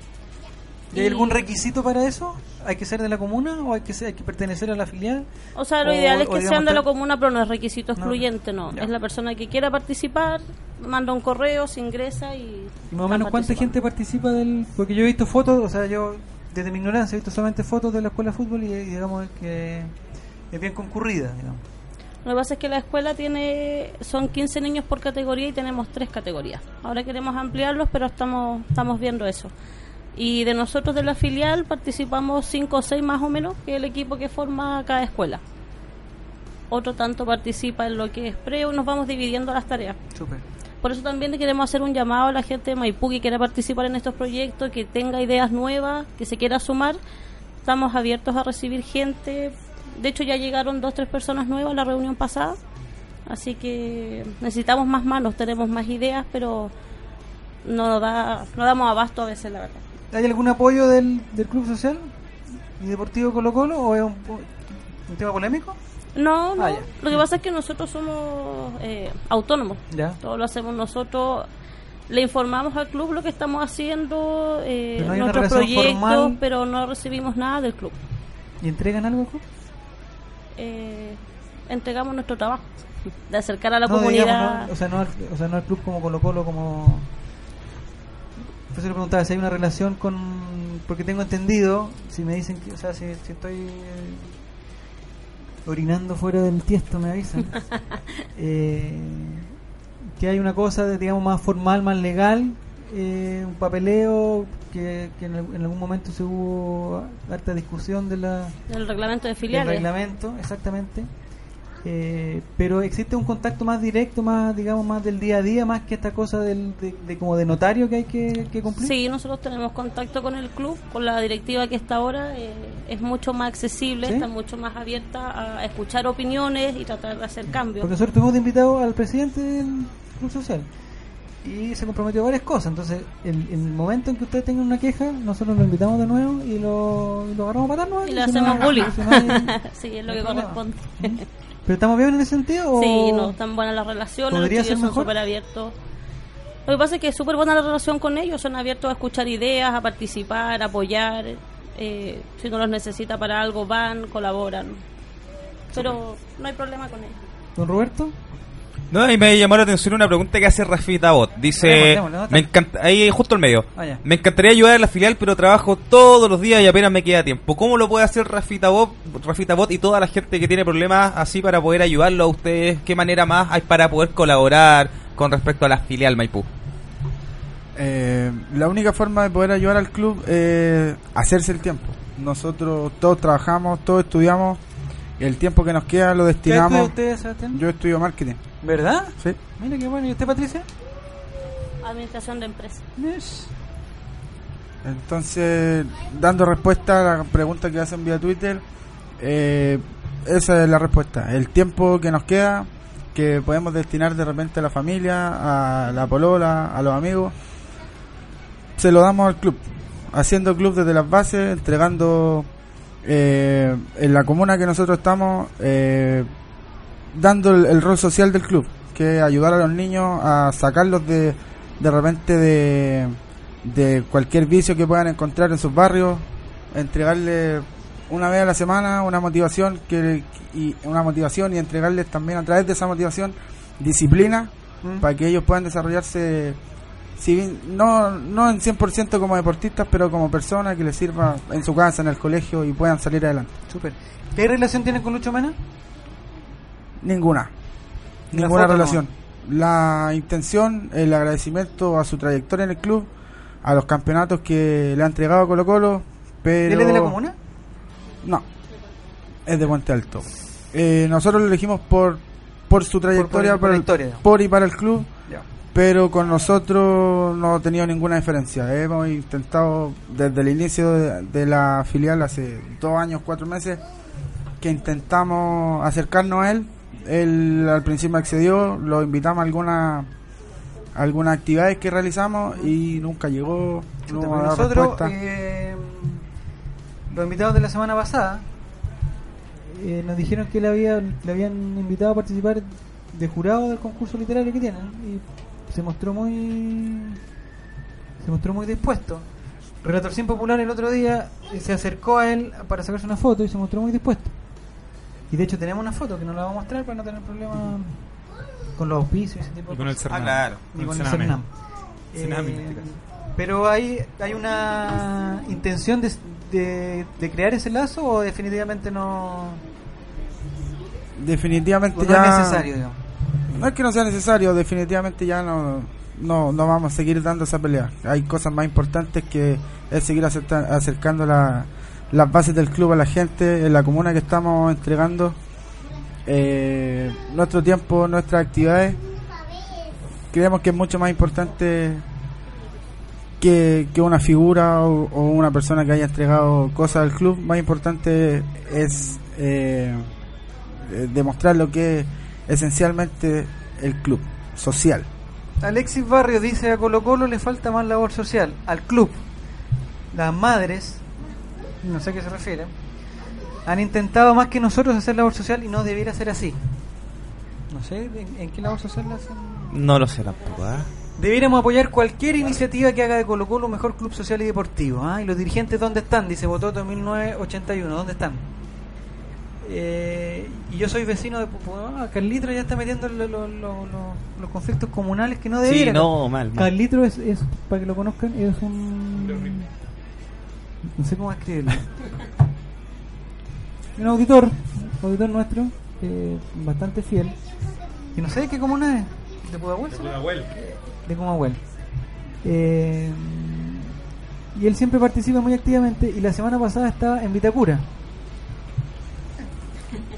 ¿Y hay algún requisito para eso? ¿Hay que ser de la comuna o hay que, ser, hay que pertenecer a la filial? O sea, lo ideal es que sean de la comuna, pero no es requisito excluyente, no. Es la persona que quiera participar, manda un correo, se ingresa y... ¿Y más o menos cuánta gente participa del...? Porque yo he visto fotos, o sea, yo desde mi ignorancia he visto solamente fotos de la escuela de fútbol y, y digamos que es bien concurrida, digamos. Lo que pasa es que la escuela tiene son 15 niños por categoría y tenemos tres categorías. Ahora queremos ampliarlos, pero estamos estamos viendo eso. Y de nosotros de la filial participamos 5 o 6 más o menos, que es el equipo que forma cada escuela. Otro tanto participa en lo que es preo nos vamos dividiendo las tareas. Súper. Por eso también queremos hacer un llamado a la gente de Maipú que quiera participar en estos proyectos, que tenga ideas nuevas, que se quiera sumar. Estamos abiertos a recibir gente. De hecho, ya llegaron dos, tres personas nuevas a la reunión pasada. Así que necesitamos más manos, tenemos más ideas, pero no, da, no damos abasto a veces, la verdad. ¿Hay algún apoyo del, del Club Social y Deportivo Colo Colo o es un, un tema polémico? No, no. Ah, ya. Lo que pasa es que nosotros somos eh, autónomos. Ya. Todo lo hacemos nosotros. Le informamos al club lo que estamos haciendo, eh, no nuestros proyectos, formal. pero no recibimos nada del club. ¿Y entregan algo al club? Eh, entregamos nuestro trabajo de acercar a la No, comunidad. digamos, no, o, sea, no al, o sea, no al club como Colo Colo, como... Por eso le preguntaba si hay una relación con... Porque tengo entendido, si me dicen que... O sea, si, si estoy eh, orinando fuera del tiesto, me avisan. eh, que hay una cosa, digamos, más formal, más legal, eh, un papeleo, que, que en, al- en algún momento se hubo harta discusión de la El reglamento de del filiales. reglamento, exactamente. Eh, pero existe un contacto más directo, más digamos más del día a día, más que esta cosa del, de, de como de notario que hay que, que cumplir. Sí, nosotros tenemos contacto con el club, con la directiva que está ahora, eh, es mucho más accesible, ¿Sí? está mucho más abierta a escuchar opiniones y tratar de hacer cambios. Porque nosotros tuvimos de invitado al presidente del Club Social y se comprometió a varias cosas. Entonces, el- en el momento en que ustedes tengan una queja, nosotros lo invitamos de nuevo y lo, y lo agarramos a patar, ¿no? Y Si no- hacemos bullying. no hay- sí, es lo no que corresponde. ¿Pero estamos bien en ese sentido? o- Sí, no, están buenas las relaciones, los ¿Podría chicos ser son mejor? súper abiertos. Lo que pasa es que es súper buena la relación con ellos, son abiertos a escuchar ideas, a participar, a apoyar. eh, si uno los necesita para algo, van, colaboran. Pero no hay problema con ellos. ¿Don Roberto? No, y me llamó la atención una pregunta que hace Rafita Bot. Dice, Démosle, démosle, ¿dónde me está? encanta, ahí justo al medio. Ah. Me encantaría ayudar a la filial, pero trabajo todos los días y apenas me queda tiempo. ¿Cómo lo puede hacer Rafita Bot, Rafita Bot y toda la gente que tiene problemas así para poder ayudarlo a ustedes? ¿Qué manera más hay para poder colaborar con respecto a la filial Maipú? Eh, la única forma de poder ayudar al club es hacerse el tiempo. Nosotros todos trabajamos, todos estudiamos, el tiempo que nos queda lo ¿Qué destinamos. estudia usted, Sebastián? Yo estudio marketing. ¿Verdad? Sí. Mira qué bueno. ¿Y usted, Patricia? Administración de empresas. Entonces, dando respuesta a la pregunta que hacen vía Twitter, eh, esa es la respuesta. El tiempo que nos queda, que podemos destinar de repente a la familia, a la polola, a los amigos, se lo damos al club. Haciendo club desde las bases, entregando eh, en la comuna que nosotros estamos, eh, dando el, el rol social del club, que es ayudar a los niños a sacarlos de, de repente de, de cualquier vicio que puedan encontrar en sus barrios, entregarles una vez a la semana una motivación que y una motivación y entregarles también a través de esa motivación disciplina Mm. para que ellos puedan desarrollarse si bien, no no en 100% como deportistas pero como personas que les sirva en su casa en el colegio y puedan salir adelante Súper. ¿Qué relación tiene con Lucho Mena? Ninguna. Ninguna relación. La intención, el agradecimiento a su trayectoria en el club, a los campeonatos que le ha entregado Colo Colo, pero... ¿Él es de la comuna? No, es de Puente Alto. Eh, nosotros lo elegimos por, por su trayectoria, por por, el- por y para el club. Pero con nosotros no ha tenido ninguna diferencia. Hemos intentado desde el inicio de, de la filial, hace dos años, cuatro meses, que intentamos acercarnos a él. Él al principio accedió, lo invitamos a alguna algunas actividades que realizamos y nunca llegó. No nosotros, eh, los invitados de la semana pasada, eh, nos dijeron que le, había, le habían invitado a participar de jurado del concurso literario que tienen y se mostró muy se mostró muy dispuesto Relator Sin Popular el otro día eh, se acercó a él para sacarse una foto y se mostró muy dispuesto. Y de hecho tenemos una foto que no la vamos a mostrar para no tener problemas con los auspicios y ese tipo de Y con el cosas. Cernam. Ah, claro. Ni Con con el el Cernam. Eh, en este caso. pero hay, hay una intención de, de, de crear ese lazo o definitivamente no, Definitivamente no ya. es necesario, digamos. No es que no sea necesario, definitivamente ya no, no, no vamos a seguir dando esa pelea. Hay cosas más importantes que es seguir acercando la- las bases del club a la gente, en la comuna que estamos entregando, eh, nuestro tiempo, nuestras actividades. Creemos que es mucho más importante que, que una figura o, o una persona que haya entregado cosas al club. Más importante es eh, eh, demostrar lo que es esencialmente el club social. Alexis Barrio dice a Colo Colo le falta más labor social. Al club, las madres, no sé a qué se refiere, han intentado más que nosotros hacer labor social y no debiera ser así. No sé en, en qué labor social la hacen. No lo sé tampoco, ¿ah? Debiéramos apoyar cualquier iniciativa que haga de Colo Colo un mejor club social y deportivo. ¿ah? ¿Y los dirigentes dónde están? Dice Bototo 1981. ¿Dónde están? Eh, y yo soy vecino de Pupo- ah, Carlitro ya está metiendo lo- lo- lo- lo- los conflictos comunales que no Sí, debiera. no, mal, mal. Carlitro es, es, para que lo conozcan, es un... No sé cómo escribirlo. un auditor, auditor nuestro, eh, bastante fiel. Y no sé de qué comuna es. ¿De Pudahuel? será? de Comahuel. Eh, y él siempre participa muy activamente y la semana pasada estaba en Vitacura.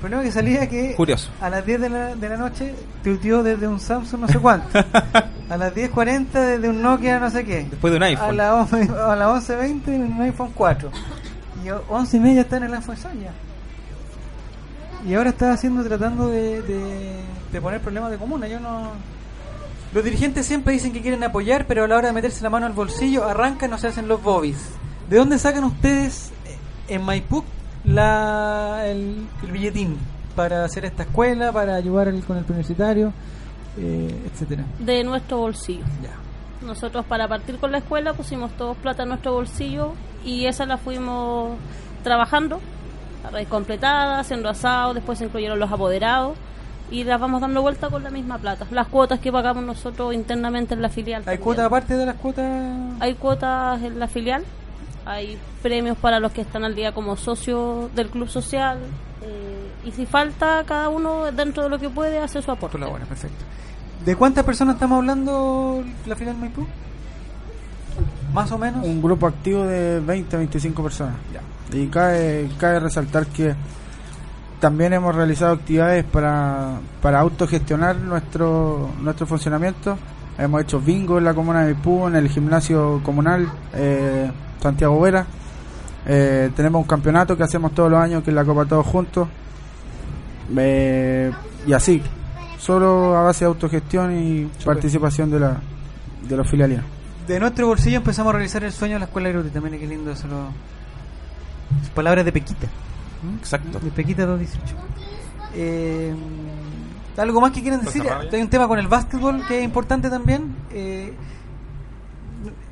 Problema que salía que Curioso. a las 10 de la, de la noche tuiteó desde un Samsung no sé cuánto. a las 10.40 desde un Nokia no sé qué. Después de un iPhone. A, la, once- a las 11.20 en un iPhone 4. Y a 11 y media está en el iPhone 6 ya. Y ahora está haciendo, tratando de, de, de poner problemas de comuna. Yo no... Los dirigentes siempre dicen que quieren apoyar, pero a la hora de meterse la mano al bolsillo, arrancan o se hacen los bobbies. ¿De dónde sacan ustedes eh, en Maipú la, el, el billetín para hacer esta escuela, para ayudar con el universitario, eh, etcétera? de nuestro bolsillo. Nosotros para partir con la escuela pusimos todos plata en nuestro bolsillo y esa la fuimos trabajando, a raíz completada, haciendo asado, después se incluyeron los apoderados y las vamos dando vuelta con la misma plata. Las cuotas que pagamos nosotros internamente en la filial. ¿Hay cuotas aparte de las cuotas? Hay cuotas en la filial, hay premios para los que están al día como socios del club social eh, y si falta cada uno dentro de lo que puede hace su aporte. Colabora, perfecto. ¿De cuántas personas estamos hablando la final Maipú? Más o menos. Un grupo activo de 20 a 25 personas. Y cabe, cabe resaltar que también hemos realizado actividades para, para autogestionar nuestro, nuestro funcionamiento. Hemos hecho bingo en la comuna de Maipú, en el gimnasio comunal eh, Santiago Vera. Eh, tenemos un campeonato que hacemos todos los años, que es la Copa Todos Juntos. Eh, y así, solo a base de autogestión y participación de, la, de los filialinos. De nuestro bolsillo empezamos a realizar el sueño de la escuela Gruti. También qué lindo eso. lo- Palabras de Pequita. ¿Mm? Exacto. De Pequita 218. Eh, ¿Algo más que quieran ¿Pasa decir? Hay un tema con el básquetbol que es importante también. Eh,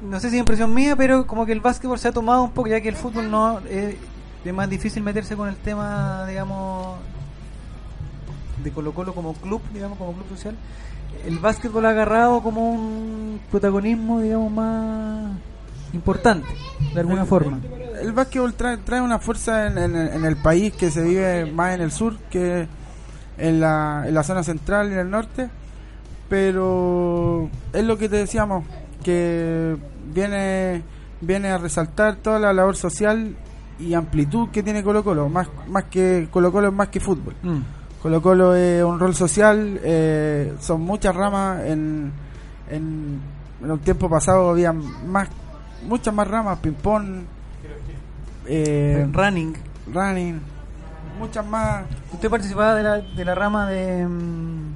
no- sé si es impresión mía, pero como que el básquetbol se ha tomado un poco, ya que el fútbol no eh, es más difícil meterse con el tema, digamos, de Colo Colo como club, digamos, como club social. El básquetbol ha agarrado como un protagonismo, digamos, más importante, de alguna forma. El básquetbol trae, trae una fuerza en, en- en el país que se vive más en el sur que en la, en la zona central y en el norte, pero es lo que te decíamos, que viene, viene a resaltar toda la labor social y amplitud que tiene Colo Colo, más, más que Colo Colo es más que fútbol. Mm. Colo Colo es un rol social, eh, son muchas ramas, en, en, en un tiempo pasado había más, muchas más ramas, ping-pong, eh, running, running, muchas más. ¿Usted participaba de la, de la rama de... mm,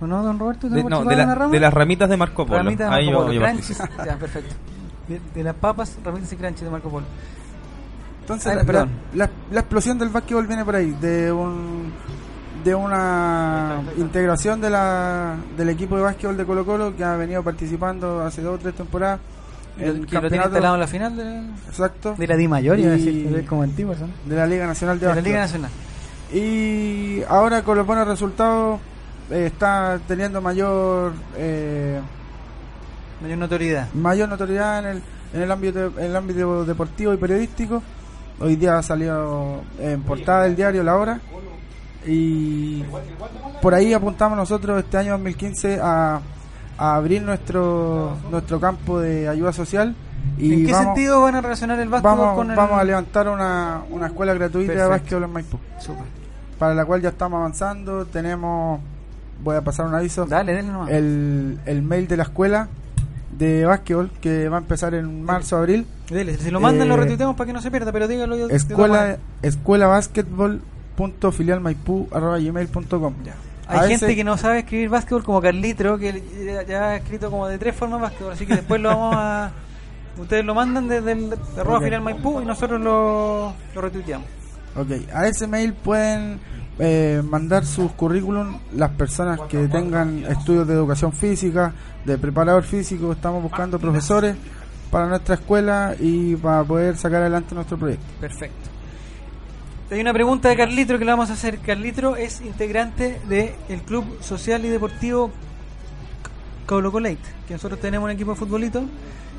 ¿O no, don Roberto? ¿Usted De, no no, participaba de, en la- rama? de las ramitas de Marco Polo. Ramitas de Ahí Marco yo- Polo, yo participo. Ya, perfecto. De, de las papas, ramitas y crunchies de Marco Polo. Entonces, Ah, la, perdón. la- la explosión del básquetbol viene por ahí, de un de una integración de la, del equipo de básquetbol de Colo Colo que ha venido participando hace dos o tres temporadas el que lo tiene campeonato- instalado en la final de, Exacto. de la Di Mayor, iba a Y- decir, es como antiguo de la Liga Nacional de De la. Liga Nacional. Y ahora con los buenos resultados está teniendo mayor eh, Mayor notoriedad. mayor notoriedad en el, en el ámbito en el ámbito deportivo y periodístico. Hoy día salió en portada del diario La Hora y por ahí apuntamos nosotros este año 2015 a, a abrir nuestro nuestro campo de ayuda social y ¿En qué vamos, sentido van a relacionar el básquetbol vamos, con el vamos a levantar una, una escuela gratuita de básquetbol en Maipú para la cual ya estamos avanzando. Tenemos, voy a pasar un aviso, Dale, dale nomás. el, el mail de la escuela de básquetbol que va a empezar en marzo, abril. Dele, si lo mandan Eh, lo retuiteamos para que no se pierda, pero dígalo yo. Escuela, escuela básquetbol punto filial maipú arroba gmail punto com. Hay A gente que no sabe escribir básquetbol como Carlitro, que ya, ya ha escrito como de tres formas básquetbol, así que después lo vamos a... Ustedes lo mandan desde el arroba Ok. final Maipú y nosotros lo, lo retuiteamos. Ok, a ese mail pueden eh, mandar sus currículum las personas que tengan estudios de educación física, de preparador físico. Estamos buscando profesores para nuestra escuela y para poder sacar adelante nuestro proyecto. Perfecto. Hay una pregunta de Carlitro que le vamos a hacer. Carlitro es integrante del Club Social y Deportivo Colo Colate, que nosotros tenemos un equipo de futbolito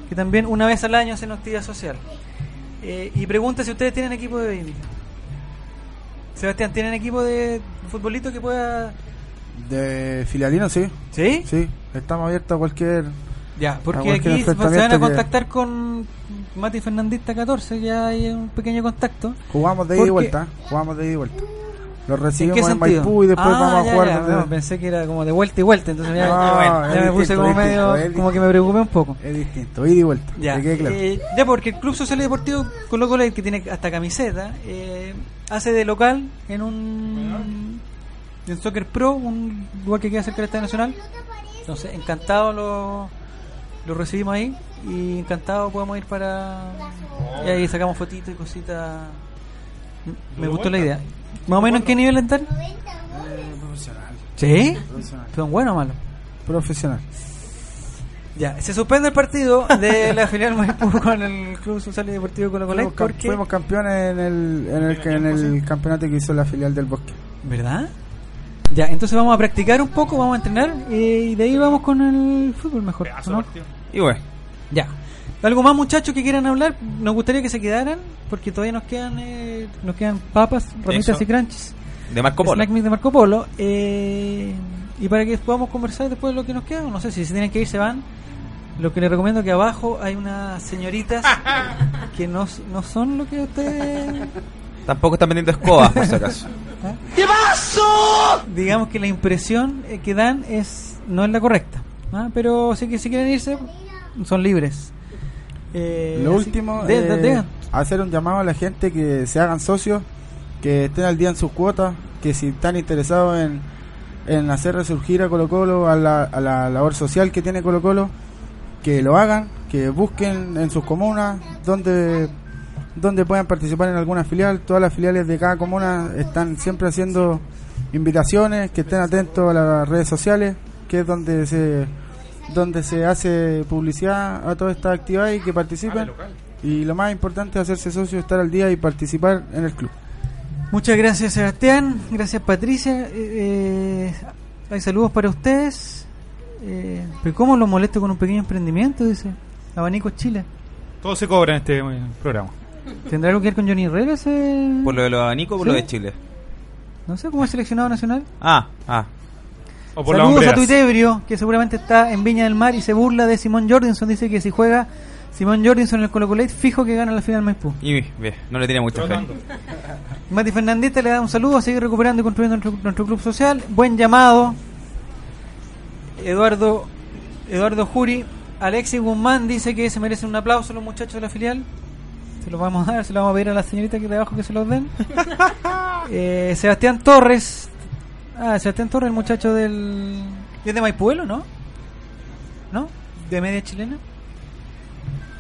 que también una vez al año hacen actividad social. Eh, y pregunta si ustedes tienen equipo de baby. Sebastián, ¿tienen equipo de futbolito que pueda...? De filialino, sí. ¿Sí? Sí, estamos abiertos a cualquier. Ya, a porque aquí se van a enfrentamiento que- contactar con Mati Fernandista 14, ya hay un pequeño contacto. Jugamos de ida y Porque- vuelta. Jugamos de ida y vuelta. Lo ¿En recibimos en, sentido? Maipú y después Ah, vamos a ya, jugar ya, no, pensé que era como de vuelta y vuelta, entonces ya, No, ya me puse como medio, como que me preocupé un poco. Es distinto, ida y vuelta. Ya, claro. eh, ya porque el Club Social y Deportivo Colo Colo, que tiene hasta camiseta, eh, hace de local en un en Soccer Pro, un lugar que queda cerca del Estadio Nacional. Entonces, encantado lo, lo recibimos ahí y encantado podemos ir para... Y ahí sacamos fotitos y cositas. Me gustó la idea. ¿Más o menos en qué nivel están? profesional. ¿Sí? Profesional. ¿Son buenos o malos? Profesional. Ya, se suspende el partido de la filial Maipú con el Club Social y Deportivo Colo Colo Fuimos, porque... fuimos campeones en el, en el, en el campeonato que hizo la filial del Bosque. ¿Verdad? Ya, entonces vamos a practicar un poco, vamos a entrenar y de ahí vamos con el fútbol mejor. ¿o no? Y bueno, Ya. ¿Algo más muchachos que quieran hablar? Nos gustaría que se quedaran porque todavía nos quedan eh, nos quedan papas, ramitas Eso. y crunches. de Marco Polo. Snack Mix de Marco Polo. eh, y para que podamos conversar después de lo que nos queda, no sé si se tienen que ir, se van. Lo que les recomiendo que abajo hay unas señoritas que no, no son lo que ustedes Tampoco están vendiendo escobas, por si acaso. ¿Qué Digamos que la impresión eh, que dan es no es la correcta. ¿ah? Pero sí que si quieren irse, son libres. Eh, Lo último, de- de- eh, hacer un llamado a la gente que se hagan socios, que estén al día en sus cuotas, que si están interesados en, en hacer resurgir a Colo Colo, a la, a la labor social que tiene Colo Colo, que lo hagan, que busquen en sus comunas donde donde puedan participar en alguna filial. Todas las filiales de cada comuna están siempre haciendo invitaciones, que estén atentos a las redes sociales, que es donde se donde se hace publicidad a toda esta actividad y que participen. Y lo más importante es hacerse socio, estar al día y participar en el club. Muchas gracias Sebastián, gracias Patricia. Eh, eh, hay saludos para ustedes. Eh, pero ¿cómo los molesto con un pequeño emprendimiento? Dice Abanico Chile. Todo se cobra en este eh, programa. ¿Tendrá algo que ver con Johnny Herrera ese? ¿Por lo de los abanicos o por ¿Sí? lo de Chile? No sé, ¿cómo es seleccionado nacional? Ah, ah. O por las Saludos a. Tuitebrio, que seguramente está en Viña del Mar y se burla de Simón Jordanson. Dice que si juega Simón Jordanson en el Colo Colo, fijo que gana la final Maipú. Y ve, no le tiene mucha fe. Mati Fernandita le da un saludo, a seguir recuperando y construyendo nuestro, nuestro club social. Buen llamado. Eduardo Eduardo Juri. Alexis Guzmán dice que se merecen un aplauso los muchachos de la filial. Se los vamos a dar, se los vamos a pedir a la señorita que de abajo que se los den. Eh, Sebastián Torres. Ah, Sebastián Torres, el muchacho del. ¿Es de Maipuelo, no? ¿No? ¿De media chilena?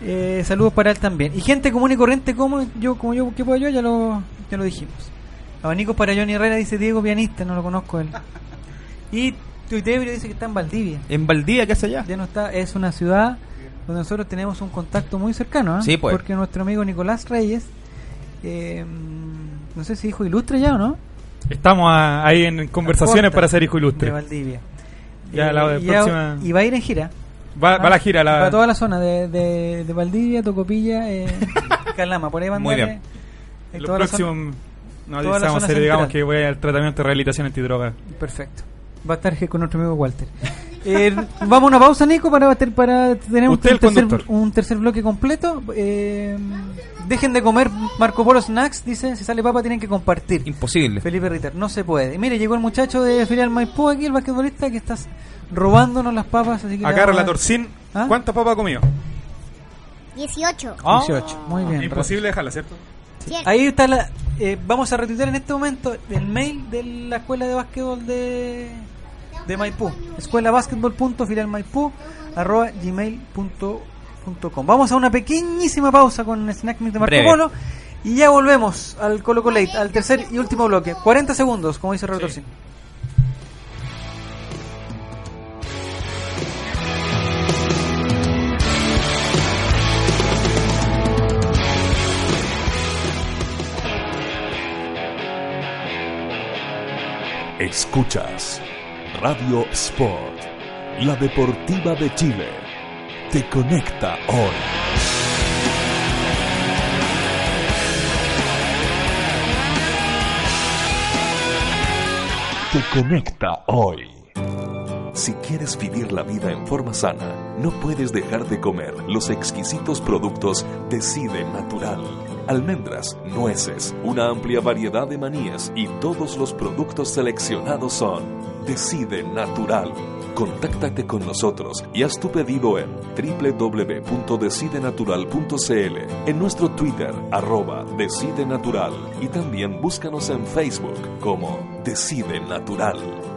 Eh, saludos para él también. Y gente común y corriente como yo, como yo, que puedo yo, ya lo, ya lo dijimos. Abanicos para Johnny Herrera, dice Diego Pianista, no lo conozco él. Y Tuitebrio dice que está en Valdivia. ¿En Valdivia qué hace allá? Ya no está, es una ciudad donde nosotros tenemos un contacto muy cercano, ¿ah? Sí, pues. porque nuestro amigo Nicolás Reyes, eh, no sé si hijo ilustre ya o no, Estamos a- ahí en conversaciones para ser hijo ilustre. de Valdivia. Ya Eh, la y próxima- y va a ir en gira. Va, va la gira. La... Para toda la zona de, de, de Valdivia, Tocopilla, eh, Calama, por ahí van Muy bien. en próximos. No, toda la zona digamos que voy al tratamiento de rehabilitación antidroga. Perfecto. Va a estar con nuestro amigo Walter. Eh, vamos a una pausa, Nico, para, para tener un tercer, un tercer bloque completo. Eh, dejen de comer Marco Polo Snacks, dice, si sale papa tienen que compartir. Imposible. Felipe Ritter, no se puede. Y mire, llegó el muchacho de Filial Maipú aquí, el basquetbolista, que estás robándonos las papas. Así que Acá, relator Sin, ¿Ah? ¿cuántas papas ha comido? 18. 18, muy bien. Imposible dejarla, ¿cierto? Ahí está la. eh, vamos a retuitear en este momento el mail de la escuela de básquetbol de, de Maipú. Escuela Maipú arroba gmail.com. Vamos a una pequeñísima pausa con Snack Mix de Marco Breve. Polo y ya volvemos al Colo Colate, al tercer y último bloque. 40 segundos, como dice el Relator Escuchas Radio Sport, la deportiva de Chile. Te conecta hoy. Te conecta hoy. Si quieres vivir la vida en forma sana, no puedes dejar de comer los exquisitos productos Decide Natural. Almendras, nueces, una amplia variedad de manías y todos los productos seleccionados son Decide Natural. Contáctate con nosotros y haz tu pedido en www.decidenatural.cl, en nuestro Twitter, arroba Decide Natural, y también búscanos en Facebook como Decide Natural.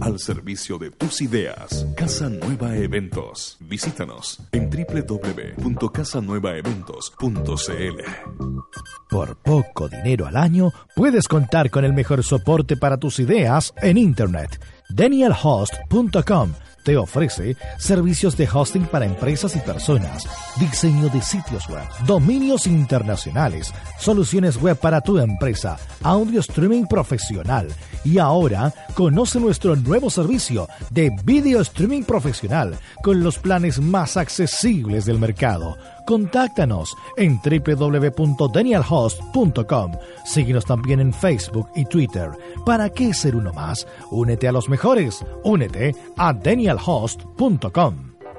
al servicio de tus ideas. Casa Nueva Eventos. Visítanos en www.casanuevaeventos.cl. Por poco dinero al año, puedes contar con el mejor soporte para tus ideas en Internet. DanielHost.com te ofrece servicios de hosting para empresas y personas, diseño de sitios web, dominios internacionales, soluciones web para tu empresa, audio streaming profesional y ahora conoce nuestro nuevo servicio de video streaming profesional con los planes más accesibles del mercado. Contáctanos en www.danielhost.com. Síguenos también en Facebook y Twitter. ¿Para qué ser uno más? Únete a los mejores. Únete a danielhost.com.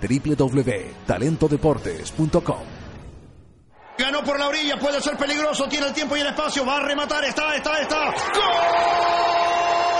www.talentodeportes.com Ganó por la orilla, puede ser peligroso, tiene el tiempo y el espacio, va a rematar, está, está, está. ¡Gol!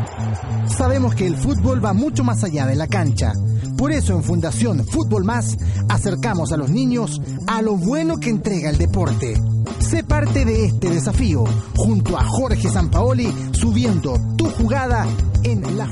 Sabemos que el fútbol va mucho más allá de la cancha. Por eso en Fundación Fútbol Más acercamos a los niños a lo bueno que entrega el deporte. Sé parte de este desafío junto a Jorge Sampaoli subiendo tu jugada en la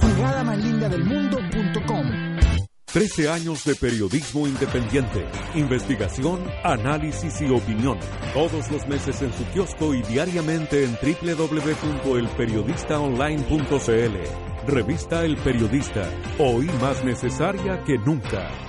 13 años de periodismo independiente, investigación, análisis y opinión. Todos los meses en su kiosco y diariamente en www.elperiodistaonline.cl. Revista El Periodista, hoy más necesaria que nunca.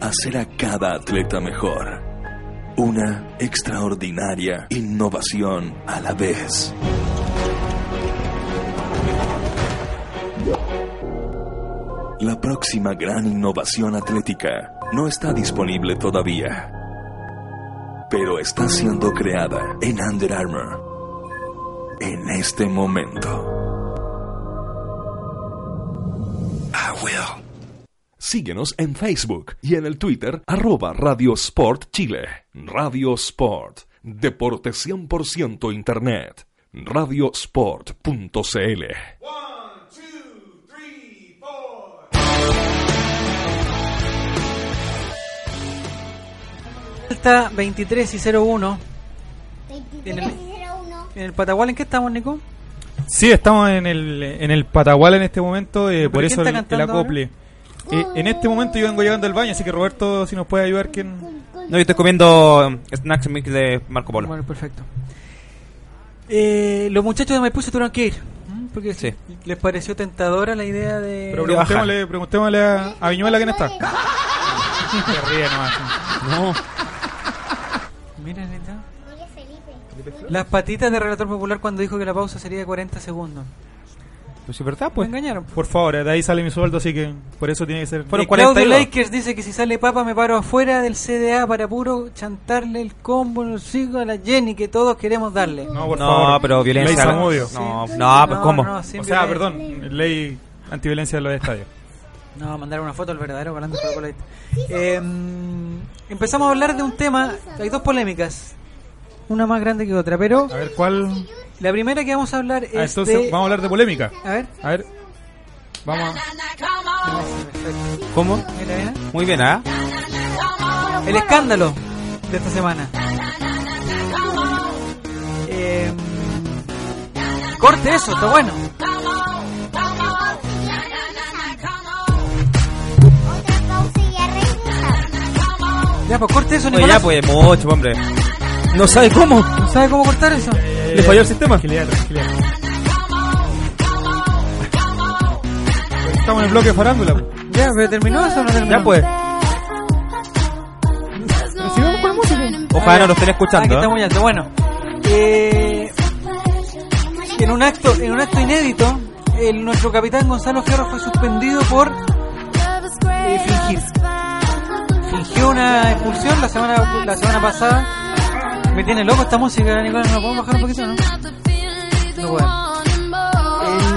hacer a cada atleta mejor. Una extraordinaria innovación a la vez. La próxima gran innovación atlética no está disponible todavía, pero está siendo creada en Under Armour en este momento. Síguenos en Facebook y en el Twitter arroba Radio Sport Chile. Radio Sport. Deporte 100% Internet. Radiosport.cl Delta 23 y 01. 23 En el, en el Patagual, ¿en qué estamos, Nico? Sí, estamos en el, en el Patagual en este momento, eh, ¿Pero por eso el, el acople. Eh, en este momento yo vengo llegando al baño, así que Roberto, si nos puede ayudar, ¿quién? No, yo estoy comiendo um, snacks mix de Marco Polo. Bueno, perfecto. Eh, los muchachos de Maipú se tuvieron que ir. Porque Sí. les pareció tentadora la idea de. Pero preguntémosle, preguntémosle a, a Viñuela quién está. Se ríe nomás. No. Mira, neta. Las patitas de Relator Popular cuando dijo que la pausa sería de 40 segundos. Pues es verdad, Me pues. engañaron. Por favor, de ahí sale mi sueldo, así que por eso tiene que ser. Fueron Eh, Claudio 42. Lakers dice que si sale papa me paro afuera del CDA para puro chantarle el combo, no sigo a la Jenny que todos queremos darle. No, por No, favor. pero violencia. Ley. No, Sí. no, pues ¿cómo? no, O sea, violencia. perdón, ley antiviolencia de los estadios. No, mandar una foto al verdadero galán de. Eh, empezamos a hablar de un tema. Hay dos polémicas. Una más grande que otra, pero A ver, ¿cuál? La primera que vamos a hablar Ah, es entonces, de- vamos a hablar de polémica. A ver. A ver. Vamos a... ¿Cómo? Muy bien, ¿ah? El escándalo de esta semana. Eh, corte eso, está bueno. Ya, pues corte eso, Oye, Nicolás. ya, pues mucho, hombre. No sabe cómo. ¿No sabe cómo cortar eso? Le falló el sistema. Estamos en el bloque de farándula. Ya, pero terminó eso no terminó. Ya pues. Sigamos con la música. Ojalá no lo estén escuchando. Ah, ¿eh? estamos. Bueno, eh, en un acto, en un acto inédito, el- nuestro capitán Gonzalo Fierro fue suspendido por eh, fingir. Fingió una expulsión la semana la semana pasada me tiene loco esta música, Nicolás. ¿No la podemos bajar un poquito, no? No puedo.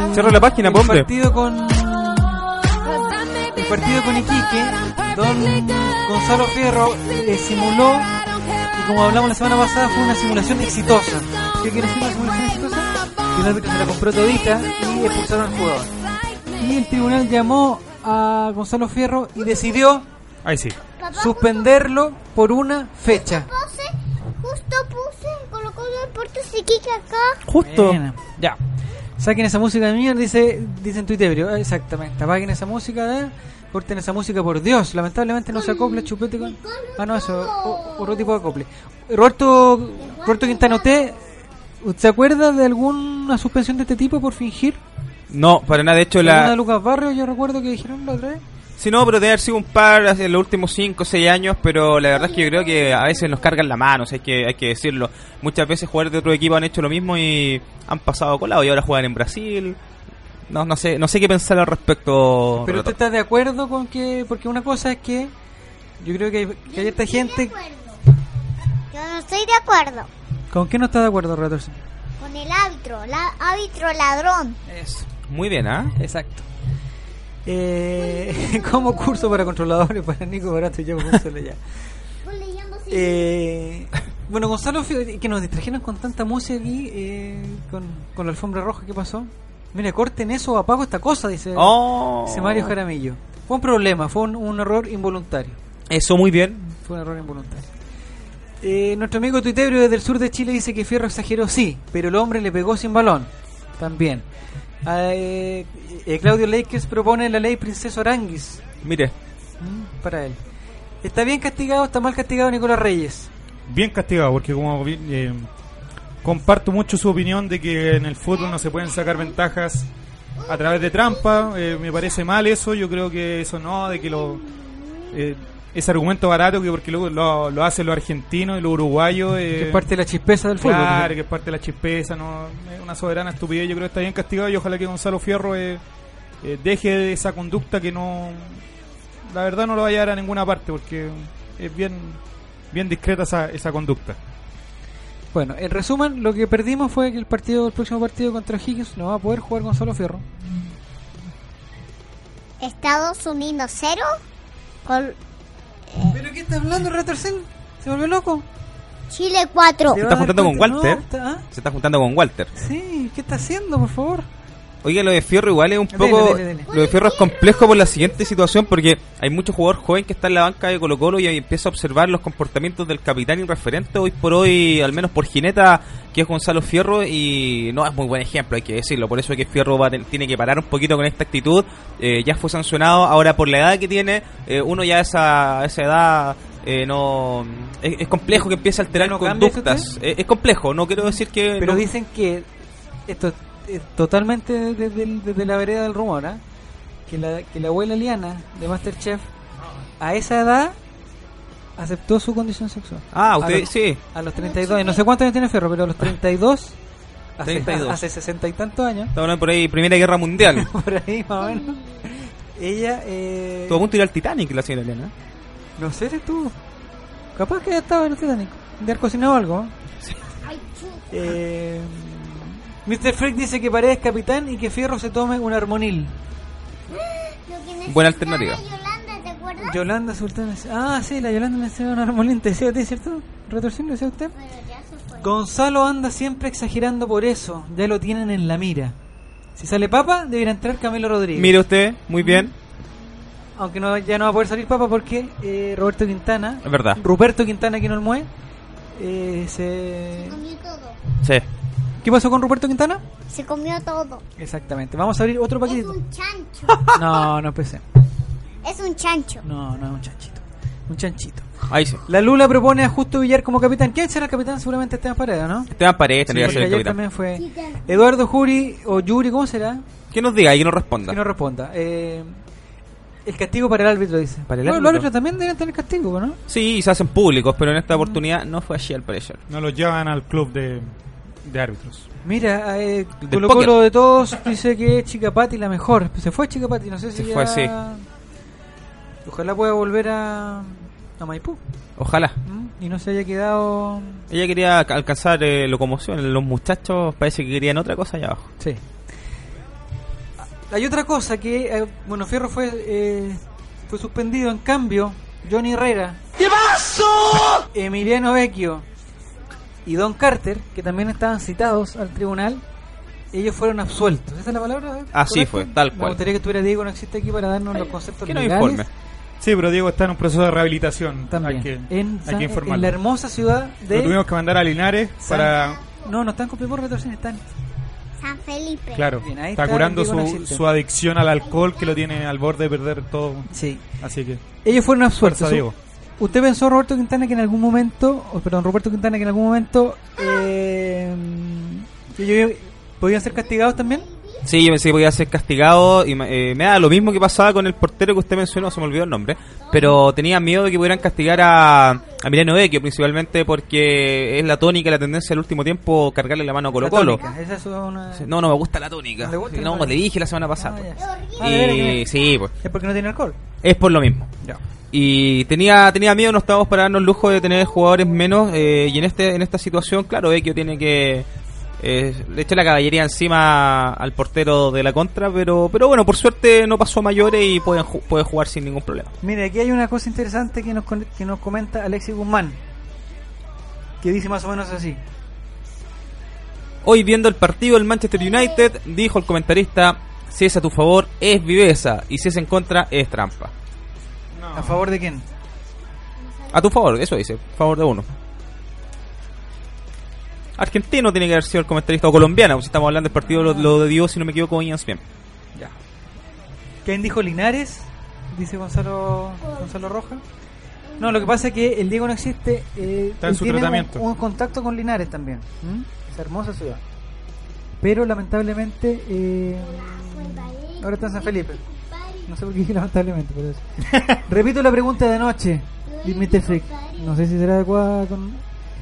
El- Cierra la página, el hombre. partido con el partido con Iquique, don Gonzalo Fierro eh, simuló y como hablamos la semana pasada fue una simulación exitosa. ¿Qué quiere decir una simulación exitosa? Que el árbitro se la compró todita y expulsaron al jugador. Y el tribunal llamó a Gonzalo Fierro y decidió Ahí sí. suspenderlo por una fecha. Justo acá. Buena. Ya. Saquen esa música de mierda, dice, dice en Twitter. Ah, Exactamente. Apaguen esa música, ¿eh? corten esa música por Dios. Lamentablemente no se acopla chupete con. Ah, no, eso. o- otro tipo de acople. Roberto, Roberto Quintana, ¿usted se acuerda de alguna suspensión de este tipo por fingir? No, para nada. De hecho, ¿Alguna de la. Lucas Barrio, yo recuerdo que dijeron la otra vez. Si no, pero debe haber sido un par hace los últimos 5 o 6 años, pero la verdad es que yo creo que a veces nos cargan la mano, o sea, hay que, hay que decirlo. Muchas veces jugadores de otro equipo han hecho lo mismo y han pasado colado y ahora juegan en Brasil. No, no sé, no sé qué pensar al respecto. Pero Relator. usted está de acuerdo con que. Porque una cosa es que. Yo creo que hay, que hay esta gente. Yo no estoy de acuerdo ¿Con qué no está de acuerdo, Relator? con el árbitro, la árbitro ladrón. Eso. Muy bien, ¿ah? Exacto. Eh, como curso para controladores para Nico Barato y yo Gonzalo ya. Eh, bueno, Gonzalo, que nos distrajeron con tanta música aquí, eh, con, con la alfombra roja, ¿qué pasó? Mire, corten eso, apago esta cosa, dice, Oh. dice Mario Jaramillo. Fue un problema, fue un, un error involuntario. Eso muy bien. Fue un error involuntario. Eh, nuestro amigo tuitebrio desde el sur de Chile dice que Fierro exageró, sí, pero el hombre le pegó sin balón. También. Eh, eh, Claudio Lakers propone la ley Princesa Aranguis Mire, mm, para él. ¿Está bien castigado está mal castigado Nicolás Reyes? Bien castigado, porque como eh, comparto mucho su opinión de que en el fútbol no se pueden sacar ventajas a través de trampa. eh, me parece mal eso. Yo creo que eso no, de que lo. Eh, ese argumento barato que porque luego lo, lo hacen los argentinos y los uruguayos. eh, Que es parte de la chispeza del fútbol. Claro, ¿no? que es parte de la chispeza, no, es una soberana estupidez. Yo creo que está bien castigado y ojalá que Gonzalo Fierro eh, eh, deje esa conducta que no, la verdad no lo va a llevar a ninguna parte porque es bien, bien discreta esa, esa conducta. Bueno, en resumen, lo que perdimos fue que el partido, el próximo partido contra Higgins no va a poder jugar Gonzalo Fierro. Estados Unidos cero. Con ¿Pero qué está hablando, Retorcén? ¿Se volvió loco? Chile 4. se está juntando con Walter. No, está- ¿ah? Se está juntando con Walter. Sí, ¿qué está haciendo, por favor? Oiga, lo de Fierro igual es un poco... dele, dele. Lo de Fierro es complejo por la siguiente situación porque hay muchos jugadores jóvenes que están en la banca de Colo Colo y empieza a observar los comportamientos del capitán y referente hoy por hoy, al menos por Gineta, que es Gonzalo Fierro y no es muy buen ejemplo, hay que decirlo. Por eso es que Fierro va tiene que parar un poquito con esta actitud. Eh, ya fue sancionado, ahora por la edad que tiene, eh, uno ya a esa, esa edad... eh, no es, es complejo que empiece a alterar ¿No conductas es complejo no quiero decir que Pero no- dicen que esto es totalmente desde, el- desde la vereda del rumor, ¿ah? que, la, que la abuela Liana de Masterchef a esa edad aceptó su condición sexual. Ah, A usted- los- sí. A los 32, y no sé cuántos años tiene Ferro, pero a los 32, hace, 32. hace 60 y tantos años, hablando por ahí Primera Guerra Mundial por ahí más o menos, ella... Eh, Estuvo a punto de ir al Titanic la señora Elena No sé, eres tú. Capaz que ya estaba en el Titanic. De haber cocinado algo. Eh, Mr. Freak dice que Paredes es capitán y que Fierro se tome un armonil. buena alternativa Yolanda, ¿te acuerdas? Yolanda Sultana. Ah, sí, la Yolanda me enseñó un armonil. ¿Te decía a ti, cierto? ¿Retorsión lo decía usted? Gonzalo anda siempre exagerando por eso. Ya lo tienen en la mira. Si sale papa, debería entrar Camilo Rodríguez. mire usted muy bien Aunque no, ya no va a poder salir papa porque eh, Roberto Quintana, es verdad Ruperto Quintana, que no el mueve, eh, se... Comió todo. sí ¿Qué pasó con Ruperto Quintana? Se comió todo. Exactamente. Vamos a abrir otro Es paquetito. un chancho. No, no empecé. es un chancho. No, no es un chanchito. Un chanchito. ahí sí La Lula propone a Justo Villar como capitán. ¿Quién será el capitán? Seguramente Esteban Paredes, ¿no? Esteban Paredes tendría que ser el capitán también fue Eduardo Juri o Yuri, ¿cómo será? Que nos diga y que nos responda. Que nos responda. Eh, el castigo para el árbitro, dice. Para el Bueno, árbitro. Los árbitros también deben tener castigo, ¿no? Sí, y se hacen públicos, pero en esta oportunidad no fue así al parecer. No los llevan al club de, de árbitros. Mira, eh, Colo. Colo de todos dice que es Chicapati la mejor. Se fue Chicapati, no sé si Se ya- fue, sí. Ojalá pueda volver a, a Maipú. Ojalá. ¿m? Y no se haya quedado... Ella quería alca- alcanzar eh, locomoción. Los muchachos parece que querían otra cosa allá abajo. Sí. Hay otra cosa que, eh, bueno, Fierro fue eh, fue suspendido, en cambio, Johnny Herrera, Emiliano Vecchio y Don Carter, que también estaban citados al tribunal, ellos fueron absueltos. ¿Esa es la palabra? Así fue, tal Me cual. gustaría que estuviera Diego, no existe aquí para darnos los conceptos Que nos legales. informe. Sí, pero Diego está en un proceso de rehabilitación. También. Hay que, en, hay que en la hermosa ciudad de... Lo tuvimos que mandar a Linares San- para... No, no están con Retorsión, están... San Felipe. Claro, Bien, ahí está está, curando no su, su adicción al alcohol que lo tiene al borde de perder todo. Sí. Así que... Ellos fueron absueltos. Diego. ¿Usted pensó, Roberto Quintana, que en algún momento, o, perdón, Roberto Quintana, que en algún momento eh, ellos podían ser castigados también? Sí, yo pensé que podía ser castigado y me, eh, me da lo mismo que pasaba con el portero que usted mencionó, se me olvidó el nombre, pero tenía miedo de que pudieran castigar a, a Milano Vecchio, principalmente porque es la tónica, la tendencia del último tiempo cargarle la mano a Colo La Colo. tónica, esa es una... No, no me gusta la tónica. ¿No le No, le dije la semana pasada. Ah. Ah, y sí, pues. Es porque no tiene alcohol. Es por lo mismo. Ya. Y tenía tenía miedo, no estábamos para darnos el lujo de tener jugadores menos. eh, y en este en esta situación, claro, Vecchio tiene que. eh, le eché la caballería encima al portero de la contra, pero pero bueno, por suerte no pasó a mayores y pueden puede jugar sin ningún problema. Mire, aquí hay una cosa interesante que nos, que nos comenta Alexis Guzmán, que dice más o menos así. Hoy viendo el partido del Manchester United, dijo el comentarista, si es a tu favor es viveza y si es en contra es trampa. ¿A favor de quién? A tu favor, eso dice, a favor de uno. Argentino tiene que haber sido el comentarista o colombiano, pues si estamos hablando del partido lo, lo dio, si no me equivoco, Ian Smith. Ya. ¿Quién dijo Linares? Dice Gonzalo, Gonzalo Roja. No, lo que pasa es que el Diego no existe. eh, Está en su tiene un- tratamiento. Un, contacto con Linares también. ¿m? Esa hermosa ciudad. Pero lamentablemente. eh, ahora está en San Felipe. No sé por qué dije lamentablemente, pero eso. Repito la pregunta de anoche, Mr. Freak. No sé si será adecuada con.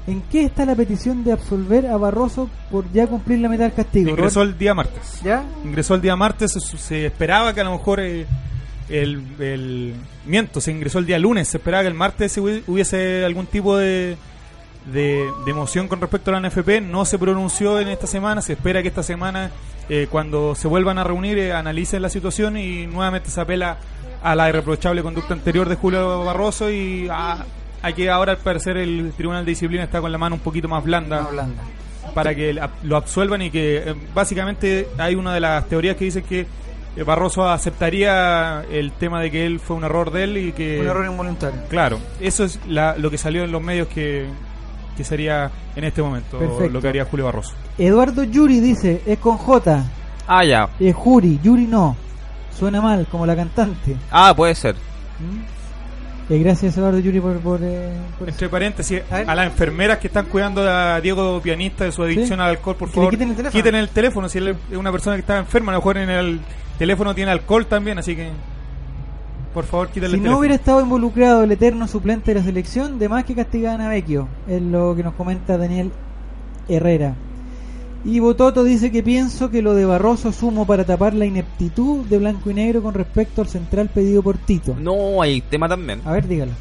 ¿En qué está la petición de absolver a Barroso por ya cumplir la mitad del castigo? Ingresó Robert? el día martes. ¿Ya? Ingresó el día martes, se, esperaba que a lo mejor eh, el, el... Miento, se ingresó el día lunes, se esperaba que el martes se hubi- hubiese algún tipo de, de, de emoción con respecto a la NFP, no se pronunció en esta semana, se espera que esta semana, eh, cuando se vuelvan a reunir, eh, analicen la situación y nuevamente se apela a la irreprochable conducta anterior de Julio Barroso y a, a que ahora al parecer el Tribunal de Disciplina está con la mano un poquito más blanda Más blanda. para que lo absuelvan y que eh, básicamente hay una de las teorías que dice que eh, Barroso aceptaría el tema de que él fue un error de él y que Un error involuntario. claro eso es la- lo que salió en los medios que, que sería en este momento Perfecto. lo que haría Julio Barroso Eduardo Yuri dice, es con J. Ah, ya. Es Juri, Yuri no. Suena mal, como la cantante. Ah, puede ser. Eh, gracias Eduardo Yuri por... por, eh, por entre paréntesis a las enfermeras que están cuidando a Diego pianista de su adicción Sí. al alcohol por favor quiten el teléfono. el teléfono si él es una persona que está enferma a lo mejor en el teléfono tiene alcohol también así que por favor quítale Si el no hubiera estado involucrado el eterno suplente de la selección, de más que castigaban a Vecchio. Es lo que nos comenta Daniel Herrera. Y Bototo dice que pienso que lo de Barroso sumo para tapar la ineptitud de blanco y negro con respecto al central pedido por Tito. No, hay tema también. A ver, dígalo.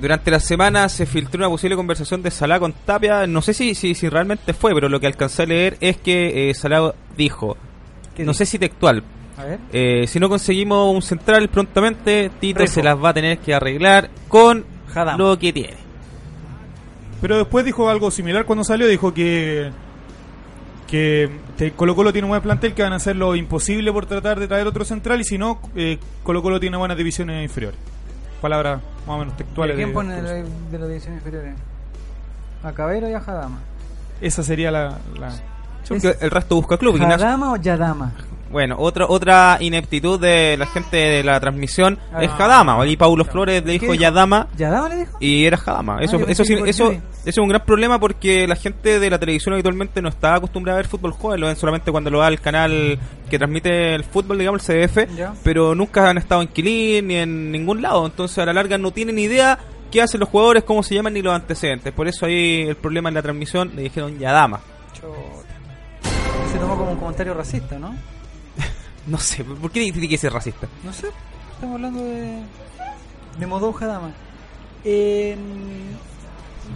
Durante la semana se filtró una posible conversación de Salah con Tapia. No sé si, si, si realmente fue, pero lo que alcancé a leer es que eh, Salah dijo, ¿Qué no sé si textual, A ver. eh, si no conseguimos un central prontamente, Tito se las va a tener que arreglar con Jadam. lo que tiene. Pero después dijo algo similar cuando salió, dijo que que Colo Colo tiene un buen plantel que van a hacer lo imposible por tratar de traer otro central y si no, eh, Colo Colo tiene buenas divisiones inferiores. Palabras más o menos textuales. ¿Quién de- pone de, de las divisiones inferiores? ¿A Cabero y a Jadama? Esa sería la... la- Porque el resto busca club. Ignacio, ¿Jadama o Yadama? Bueno, otra otra ineptitud de la gente de la transmisión Ah. es Jadama. Y Paulo Flores le dijo dijo? Yadama ¿Yadama le dijo? y era Jadama. Eso, Ah, pensé eso, sí- eso, eso es un gran problema porque la gente de la televisión habitualmente no está acostumbrada a ver fútbol joven, lo ven solamente cuando lo da el canal que transmite el fútbol, digamos, el CDF, Ya. pero nunca han estado en Quilín ni en ningún lado. Entonces a la larga no tienen idea qué hacen los jugadores, cómo se llaman ni los antecedentes. Por eso ahí el problema en la transmisión le dijeron Yadama. Se tomó como un comentario racista, ¿no? No sé, ¿por qué tiene que ser racista? No sé, estamos hablando de. de Modoja Dama. Eh,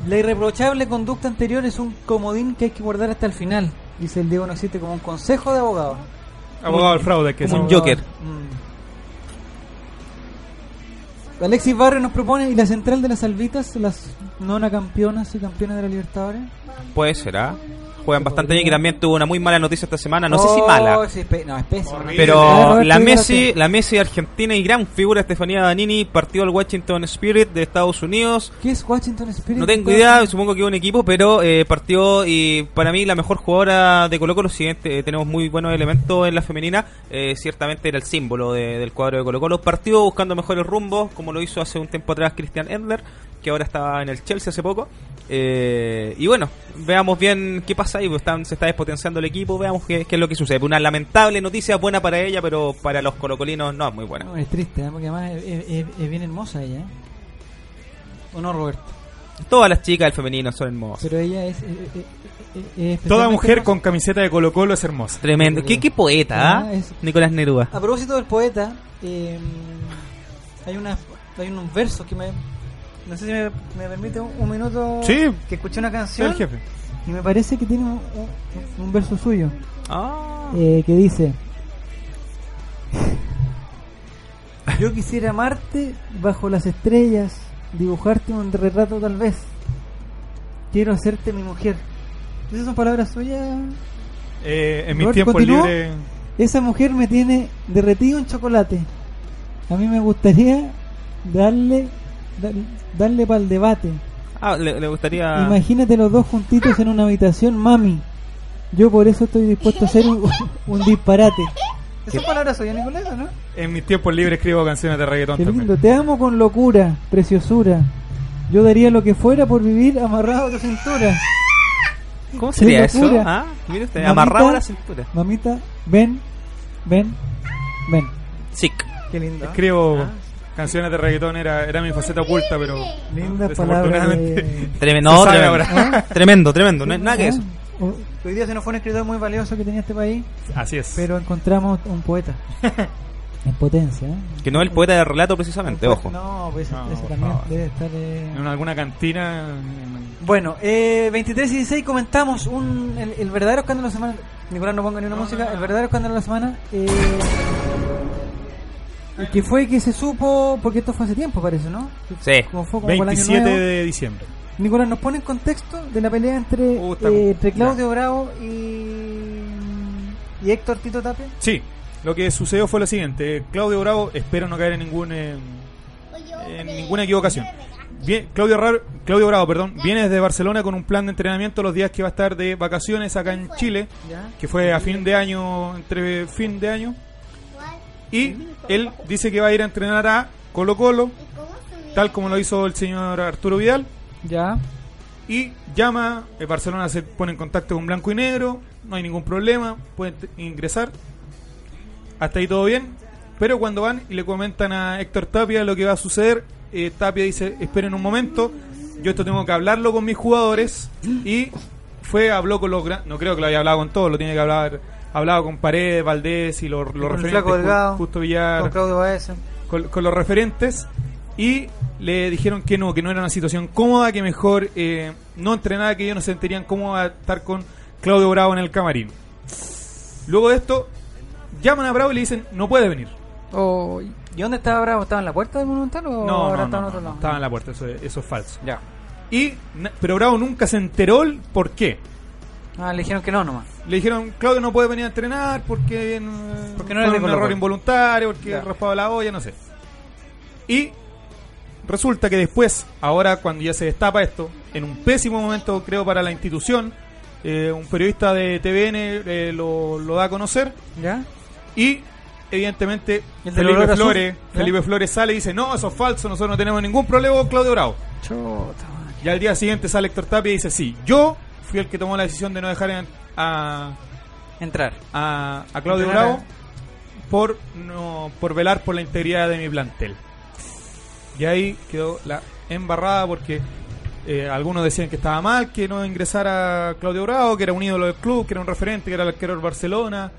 la irreprochable conducta anterior es un comodín que hay que guardar hasta el final. Dice el Diego no existe como un consejo de abogado. Abogado del fraude, que Como un Joker. Mm. Alexis Barrio nos propone, ¿y la central de las Albitas, las nona campeonas y campeonas de la Libertadores? Puede ser, ¿ah? Juegan bastante bien, que también tuvo una muy mala noticia esta semana. No sé si Oh, mala. no, es pésimo. Pero la Messi, la Messi argentina y gran figura Estefanía Danini partió al Washington Spirit de Estados Unidos. ¿Qué es Washington Spirit? No tengo idea, supongo que un equipo, pero eh, partió y para mí la mejor jugadora de Colo Colo, si bien te- tenemos muy buenos elementos en la femenina, eh, ciertamente era el símbolo de- del cuadro de Colo Colo. Partió buscando mejores rumbos, como lo hizo hace un tiempo atrás Christian Endler, que ahora estaba en el Chelsea hace poco. Eh, y bueno, veamos bien qué pasa pues están- se está despotenciando el equipo, veamos qué, qué es lo que sucede. Una lamentable noticia, buena para ella, pero para los colocolinos no es muy buena. No, es triste, ¿eh? porque además es, es- es- es bien hermosa ella. ¿eh? ¿O no, Roberto? Todas las chicas del femenino son hermosas. Pero ella es... es- Toda mujer hermosa. con camiseta de Colo Colo es hermosa. Tremendo. ¿Qué, qué poeta, ¿ah? Ah, es- Nicolás Neruda. A propósito del poeta, eh, hay, una, hay unos versos que me... No sé si me, me permite un, un minuto Sí. que escuché una canción el jefe. Y me parece que tiene un, un- un verso suyo Ah. eh, que dice Yo quisiera amarte bajo las estrellas, dibujarte un retrato tal vez. Quiero hacerte mi mujer. Esas son palabras suyas. Eh, en mis tiempos libres. Esa mujer me tiene derretido en chocolate. A mí me gustaría darle dar- darle para el debate. Ah, le, le gustaría. Imagínate los dos juntitos en una habitación, mami. Yo por eso estoy dispuesto a hacer un, un disparate. Esas palabras suyas, Nicolás, ¿o ¿no? En mis tiempos libres escribo canciones de reggaetón Qué también. lindo. Te amo con locura, preciosura. Yo daría lo que fuera por vivir amarrado a tu cintura. ¿Cómo sería eso? Ah, usted, Mamita, amarrado a la cintura. Mamita, ven, ven, ven. Sick. Qué lindo. Escribo Ah. Canciones de reggaetón, era, era mi faceta oculta, pero Lindas palabras. desafortunadamente de- Tremendo, no, tremendo. ahora. tremendo, tremendo. No es nada que eso. Oh, Hoy día se nos fue un escritor muy valioso que tenía este país, Así es. pero encontramos un poeta. en potencia. ¿eh? Que no es el poeta de relato precisamente, ojo. No, pues ese- No, ese por también debe estar. eh, En alguna cantina. en- Bueno, eh, 23 y 16 comentamos un, el, el verdadero escándalo de la semana. Nicolás no ponga ni una música. El verdadero escándalo de la semana. Eh, que fue que se supo, porque esto fue hace tiempo, parece, ¿no? Sí. Como fue como para el año 27 nuevo. de diciembre. Nicolás, ¿nos pone en contexto de la pelea entre, Uh, eh, entre Claudio Bravo y, y Héctor Tito Tapia? Sí, lo que sucedió fue lo siguiente. Claudio Bravo, espero no caer en ningún eh, en ninguna equivocación. Bien, Claudio, Ra- Claudio Bravo, perdón, viene desde Barcelona con un plan de entrenamiento los días que va a estar de vacaciones acá en Chile, Ya. que fue a fin de año, entre fin de año. Y él dice que va a ir a entrenar a Colo Colo, tal como lo hizo el señor Arturo Vidal. Ya. Y llama, eh, Barcelona se pone en contacto con Blanco y Negro, no hay ningún problema, pueden ingresar. Hasta ahí todo bien. Pero cuando van y le comentan a Héctor Tapia lo que va a suceder, eh, Tapia dice, esperen un momento, yo esto tengo que hablarlo con mis jugadores. Y fue, habló con los gran- no creo que lo haya hablado con todos, lo tiene que hablar, hablado con Paredes, Valdés y los, los Con el referentes, Flaco Ju- Delgado, Justo Villar, Con Claudio Baeza. con, con los referentes y le dijeron que no, que no era una situación cómoda, que mejor eh, no entrenara, que ellos no se sentirían cómodos a estar con Claudio Bravo en el camarín. Luego de esto, llaman a Bravo y le dicen, no puede venir. Oh, ¿Y dónde estaba Bravo? ¿Estaba en la puerta del Monumental o No, ahora no, estaba no, en otro no, lado? estaba en la puerta, eso, es- eso es falso. Ya. Y, pero Bravo nunca se enteró el por qué. Ah, le dijeron que no nomás. Le dijeron, Claudio no puede venir a entrenar porque, eh, Porque no fue un error Colo". involuntario, porque Ya. raspaba la olla, no sé. Y resulta que después, ahora cuando ya se destapa esto, en un pésimo momento creo para la institución, eh, un periodista de TVN eh, lo, lo da a conocer, ¿Ya? Y, evidentemente, Felipe azul, Flores. Felipe Flores sale y dice, no, eso es falso, nosotros no tenemos ningún problema con Claudio Bravo. Y al día siguiente sale Héctor Tapia y dice, sí, yo fui el que tomó la decisión de no dejar en- a, Entrar. a, a Claudio a- Bravo por, no, por velar por la integridad de mi plantel. Y ahí quedó la embarrada porque eh, algunos decían que estaba mal que no ingresara Claudio Bravo, que era un ídolo del club, que era un referente, que era el arquero del Barcelona,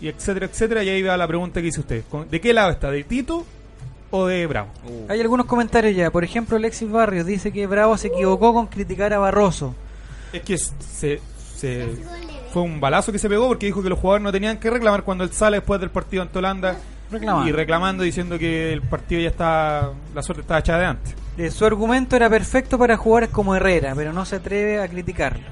y etcétera, etcétera. Y ahí va la pregunta que hizo usted. ¿Con- ¿De qué lado está? ¿De Tito o de Bravo? Hay algunos comentarios ya. Por ejemplo, Alexis Barrios dice que Bravo se equivocó con criticar a Barroso. Es que se, se- fue un balazo que se pegó porque dijo que los jugadores no tenían que reclamar cuando él sale después del partido ante Holanda Reclamando. y reclamando diciendo que el partido ya está la suerte estaba echada de antes. Eh, su argumento era perfecto para jugadores como Herrera, pero no se atreve a criticarlo.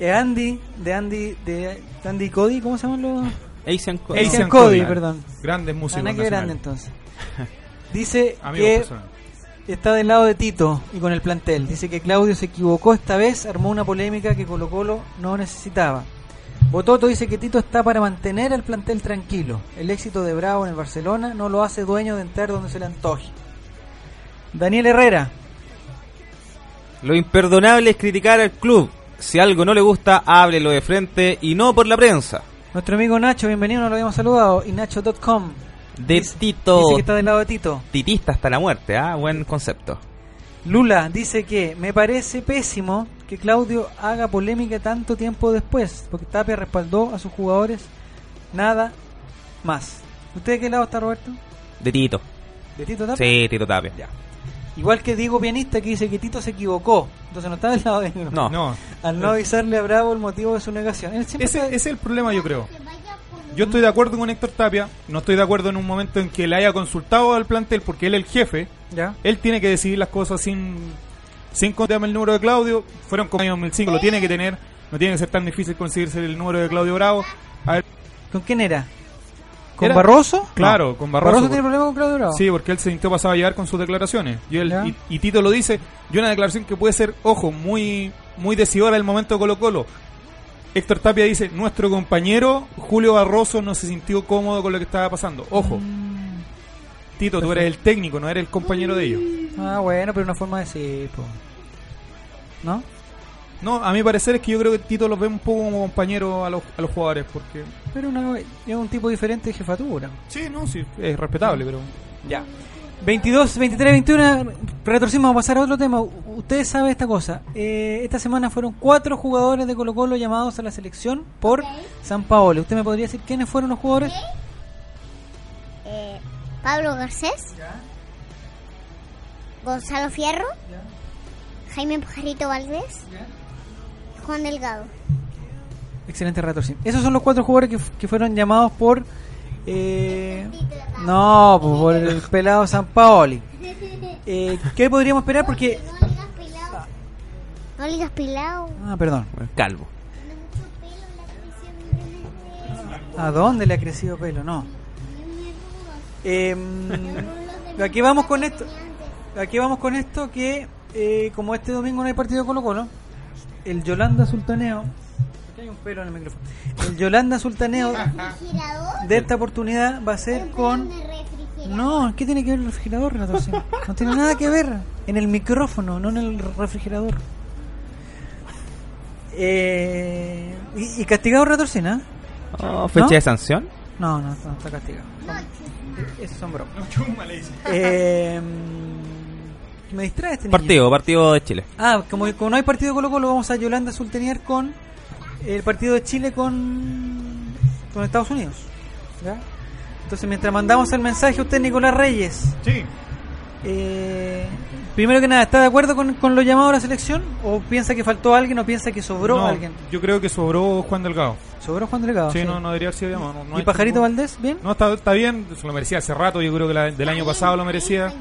Eh, Andy, de Andy, de Andy Cody, ¿cómo se llaman los? Asian Cody. Asian Asian Cody, Cody. perdón. Grandes músicos Ana, que grande entonces. Dice Amigos que personales. Está del lado de Tito y con el plantel. Dice que Claudio se equivocó esta vez, armó una polémica que Colo Colo no necesitaba. Bototo dice que Tito está para mantener al plantel tranquilo. El éxito de Bravo en el Barcelona no lo hace dueño de entrar donde se le antoje. Daniel Herrera, Lo imperdonable es criticar al club. Si algo no le gusta, háblelo de frente y no por la prensa. nuestro amigo Nacho, bienvenido, no lo habíamos saludado. Y Nacho.com De dice, Tito. dice que está del lado de Tito. Titista hasta la muerte, ¿ah? Buen concepto. Lula dice que me parece pésimo que Claudio haga polémica tanto tiempo después, porque Tapia respaldó a sus jugadores nada más. ¿Usted de qué lado está, Roberto? De Tito. ¿De Tito Tapia? Sí, Tito Tapia. Igual que Diego Pianista que dice que Tito se equivocó, entonces no está del lado de él. No. No. Al no avisarle a Bravo el motivo de su negación. Él siempre Ese, está- ese es el problema, yo creo. Yo estoy de acuerdo con Héctor Tapia, no estoy de acuerdo en un momento en que le haya consultado al plantel porque él es el jefe. ¿Ya? Él tiene que decidir las cosas sin sin contarme el número de Claudio. Fueron como año 2005, lo tiene que tener. No tiene que ser tan difícil conseguirse el número de Claudio Bravo. A ver, ¿Con quién era? ¿Con Era- Barroso? Claro, No. con Barroso. tiene problema con Claudio Bravo? Sí, porque él se sintió pasado a llevar con sus declaraciones. Y, él- y Tito lo dice. Y una declaración que puede ser, ojo, muy, muy decidora del momento de Colo Colo. Héctor Tapia dice, nuestro compañero Julio Barroso no se sintió cómodo con lo que estaba pasando. Ojo, Tito, tú eres el técnico, no eres el compañero de ellos. Ah, bueno, pero una forma de decir, po. ¿no? No, a mi parecer es que yo creo que Tito los ve un poco como compañero a los, a los jugadores, porque... Pero una, es un tipo diferente de jefatura. Sí, no, sí, es respetable, pero... Ya. 22, 23, 21, retorcimos, vamos a pasar a otro tema. Ustedes saben esta cosa. Eh, esta semana fueron cuatro jugadores de Colo Colo llamados a la selección por San Paolo. ¿Usted me podría decir quiénes fueron los jugadores? Eh, Pablo Garcés. Gonzalo Fierro. Jaime Pajarito Valdés. Juan Delgado. Excelente retorcimiento. Esos son los cuatro jugadores que, que fueron llamados por... eh, no, pues, por el pelado San Paoli. Eh, ¿Qué podríamos esperar? Porque... No ligas pilado. Ah, perdón. Calvo. ¿A dónde le ha crecido pelo? No. Em, aquí vamos con esto. Aquí vamos con esto que eh, como este domingo no hay partido Colo Colo, el Yolanda Sultaneo. Hay un pelo en el micrófono. El Yolanda Sultaneo de esta oportunidad va a ser con. No, ¿qué tiene que ver el refrigerador, Renato? Sí, No tiene nada que ver. En el micrófono, no en el refrigerador. Eh, y, y castigado Retorcina. Oh, ¿Fecha de sanción? No, no, no está castigado. Son- esos son bromas. Eh, me distrae este niño. Partido, partido de Chile. Ah, como, como no hay partido de Colo Colo, vamos a Yolanda Sultanear con el partido de Chile con, con Estados Unidos. ¿Ya? Entonces, mientras mandamos el mensaje, usted, Nicolás Reyes. Sí. Eh, primero que nada, ¿está de acuerdo con, con lo llamado a la selección? ¿O piensa que faltó alguien o piensa que sobró No, alguien? Yo creo que sobró Juan Delgado. ¿Sobró Juan Delgado? Sí, sí. No, no debería haber sido llamado. no- no ¿Y Pajarito Valdés? ¿Bien? No, está, está bien, se lo merecía hace rato, yo creo que la- del año pasado lo merecía.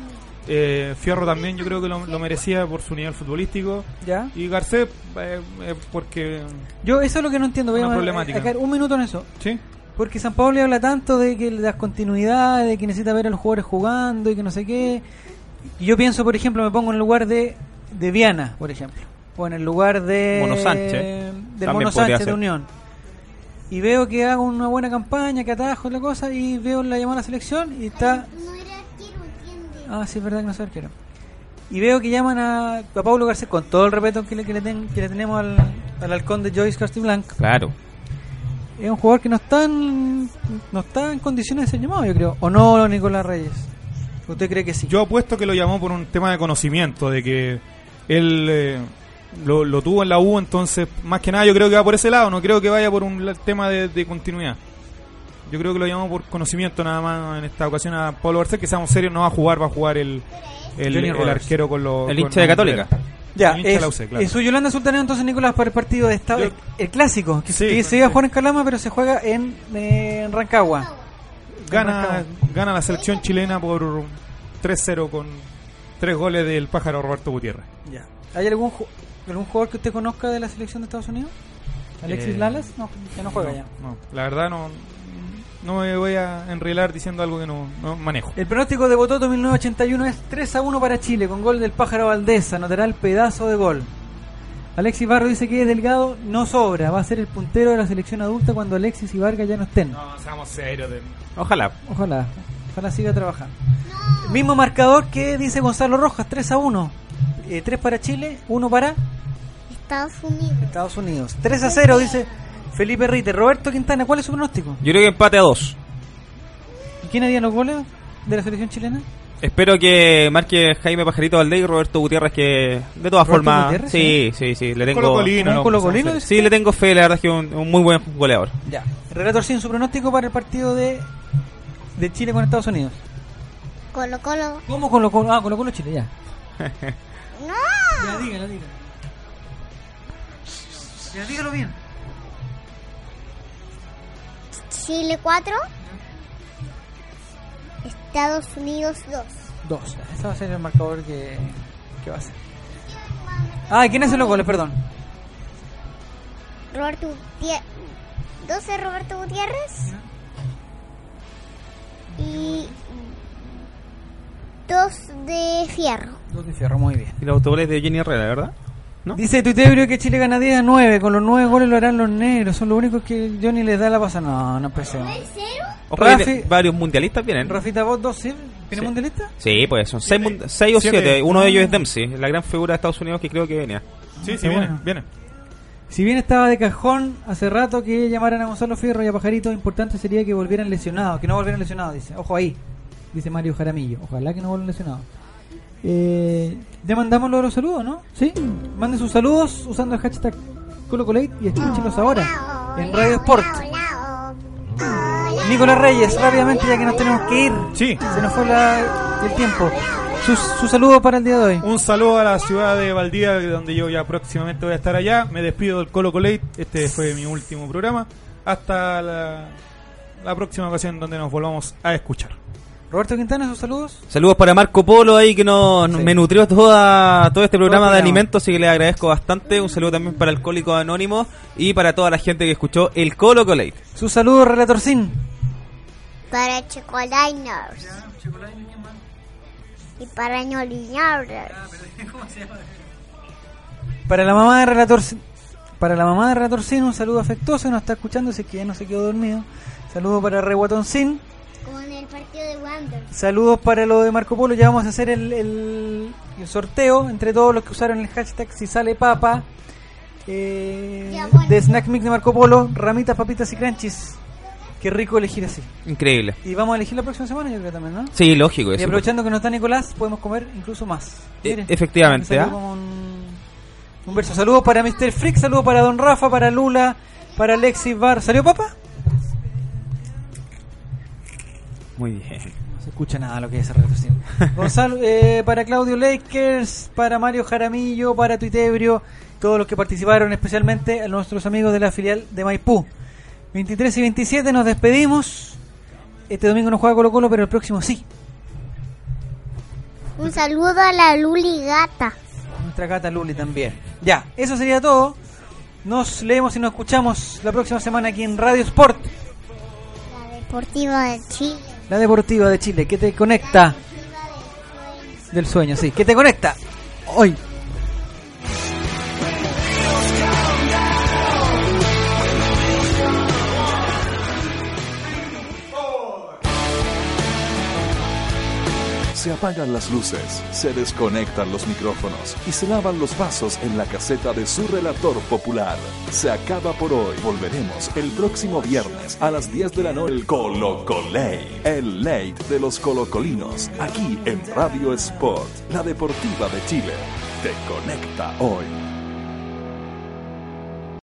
Eh, Fierro también yo creo que lo, lo merecía por su nivel futbolístico. ¿Ya? Y Garcés, eh, eh, porque... Yo eso es lo que no entiendo. Voy Una a problemática. a un minuto en eso. Sí. Porque San Pablo habla tanto de que las continuidades, de que necesita ver a los jugadores jugando y que no sé qué. Y yo pienso, por ejemplo, me pongo en el lugar de, de Viana, por ejemplo. O en el lugar de... Mono Sánchez. Del También Mono podría Sánchez de ser. Unión. y veo que hago una buena campaña, que atajo la cosa, y veo la llamada a la selección y está... Ah, sí, es verdad que no soy arquero. Y veo que llaman a, a Pablo Garcés, con todo el respeto que le, que le, ten- que le tenemos al, al halcón de Joyce Castiblanc. Claro. Es un jugador que no está en, no está en condiciones de ser llamado, yo creo. ¿O no, Nicolás Reyes? ¿Usted cree que sí? Yo apuesto que lo llamó por un tema de conocimiento, de que él eh, lo, lo tuvo en la U, entonces más que nada yo creo que va por ese lado, no creo que vaya por un tema de, de continuidad. Yo creo que lo llamó por conocimiento nada más en esta ocasión a Pablo Garcés, que seamos serios, no va a jugar, va a jugar el, el, arquero con los... El hincha de Católica. Ya, es, la UC, claro. es su Yolanda Sultaneo entonces Nicolás para el partido de esta, el, el clásico, que, Sí, que se iba a jugar en Calama, pero se juega en, eh, en Rancagua. Gana, gana la selección chilena por 3-0 con tres goles del pájaro Roberto Gutiérrez. Ya. ¿Hay algún, algún jugador que usted conozca de la selección de Estados Unidos? ¿Alexis Eh, Lalas? No, ya no juega no, ya. no, la verdad no, no me voy a enrelar diciendo algo que no, no manejo. El pronóstico de Bototo 1981 es 3 a 1 para Chile, con gol del pájaro Valdés. Anotará el pedazo de gol. Alexis Barro dice que Delgado no sobra, va a ser el puntero de la selección adulta cuando Alexis y Vargas ya no estén. No, seamos serios. de- Ojalá. Ojalá, ojalá siga trabajando. Mismo marcador que dice Gonzalo Rojas, 3 a 1. 3 para Chile, 1 para Estados Unidos. Estados Unidos. 3 a 0 dice Felipe Rite. Roberto Quintana, ¿cuál es su pronóstico? Yo creo que empate a dos. ¿Y quién haría los goles de la selección chilena? Espero que marque Jaime Pajarito Valdés y Roberto Gutiérrez que de todas ¿Roberto formas Gutiérrez? sí, sí, sí, le tengo Colocolino, ¿Un no, colocolino? pues, Sí, le tengo fe, la verdad es que es un, un muy buen goleador. Ya. Relator sin su pronóstico para el partido de, de Chile con Estados Unidos. Colo Colo. ¿Cómo Colo Colo? Ah, Colo Colo Chile, ya. No. Ya, dígalo, dígalo. Ya, dígalo bien. Chile 4. Estados Unidos 2. Dos. Ese va a ser el marcador que, que va a ser. Ah, ¿quién hace los goles? Perdón. Roberto Gutiérrez. 12 Roberto Gutiérrez. Y 2 de Fierro. Dos de Fierro, muy bien. Y los autogoles de Jenny Herrera, ¿verdad? ¿No? Dice Tuitebrio que Chile gana 10 a 9. Con los 9 goles lo harán los negros. Son los únicos que Johnny les da la pasa. No, no empecemos. Ojo, Rafi- viene- varios mundialistas vienen. Rafita, vos dos, ¿sí? ¿Viene Sí. mundialista? Sí, pues son seis, mun- seis o Siete. siete. Uno de ellos es Dempsey, la gran figura de Estados Unidos que creo que venía. Sí, viene, bueno. viene. Si bien estaba de cajón hace rato que llamaran a Gonzalo Fierro y a Pajarito, importante sería que volvieran lesionados, que no volvieran lesionados, dice. Ojo ahí, dice Mario Jaramillo. Ojalá que no vuelvan lesionados. Eh, ya mandamos los saludos, ¿no? Sí. Manden sus saludos usando el hashtag ColoColate y escúchenlos ahora en Radio Sport. Nicolás Reyes, rápidamente ya que nos tenemos que ir. Sí. Se nos fue la- el tiempo. Sus, sus saludos para el día de hoy. Un saludo a la ciudad de Valdivia, donde yo ya próximamente voy a estar allá. Me despido del Colo Colate. Este fue mi último programa. Hasta la, la próxima ocasión donde nos volvamos a escuchar. Roberto Quintana, sus saludos. Saludos para Marco Polo ahí que nos, Sí. me nutrió toda, todo este programa Todo de alimentos, así que le agradezco bastante. Un saludo también para Alcohólico Anónimo y para toda la gente que escuchó el Colo Colate. Sus saludos, Relator Sin. Para Chocoliners. Y para Ñoliners. Para la mamá de Relator Sin- para la mamá de Relator Sin, un saludo afectuoso, nos está escuchando, sé que ya no se quedó dormido. Saludos para Reguatón Sin. Como en el partido de Wander. Saludos para lo de Marco Polo. Ya vamos a hacer el, el- el sorteo entre todos los que usaron el hashtag si sale papa. eh, Ya, bueno. de Snack Mix de Marco Polo, ramitas, papitas y crunchies. Qué rico elegir así. Increíble. Y vamos a elegir la próxima semana, yo creo también, ¿no? Sí, lógico. Y aprovechando que no está Nicolás, podemos comer incluso más. E- efectivamente, como un, un verso. Saludos para Mr. Freak, saludos para Don Rafa, para Lula, para Alexis Bar. ¿Salió papa? Muy bien. No se escucha nada lo que retroceder. Gonzalo, eh, para Claudio Lakers, para Mario Jaramillo, para Tuitebrio, todos los que participaron, especialmente a nuestros amigos de la filial de Maipú. 23 y 27 nos despedimos. Este domingo no juega Colo Colo, pero el próximo sí. Un saludo a la Luli Gata. Nuestra gata Luli también. Ya, eso sería todo. Nos leemos y nos escuchamos la próxima semana aquí en Radio Sport, La Deportiva de Chile. La deportiva de Chile, que te conecta del sueño, sí, que te conecta hoy. Se apagan las luces, se desconectan los micrófonos y se lavan los vasos en la caseta de su relator popular. Se acaba por hoy. Volveremos el próximo viernes a las 10 de la noche. El el late de los colocolinos, aquí en Radio Sport, la deportiva de Chile. Te conecta hoy.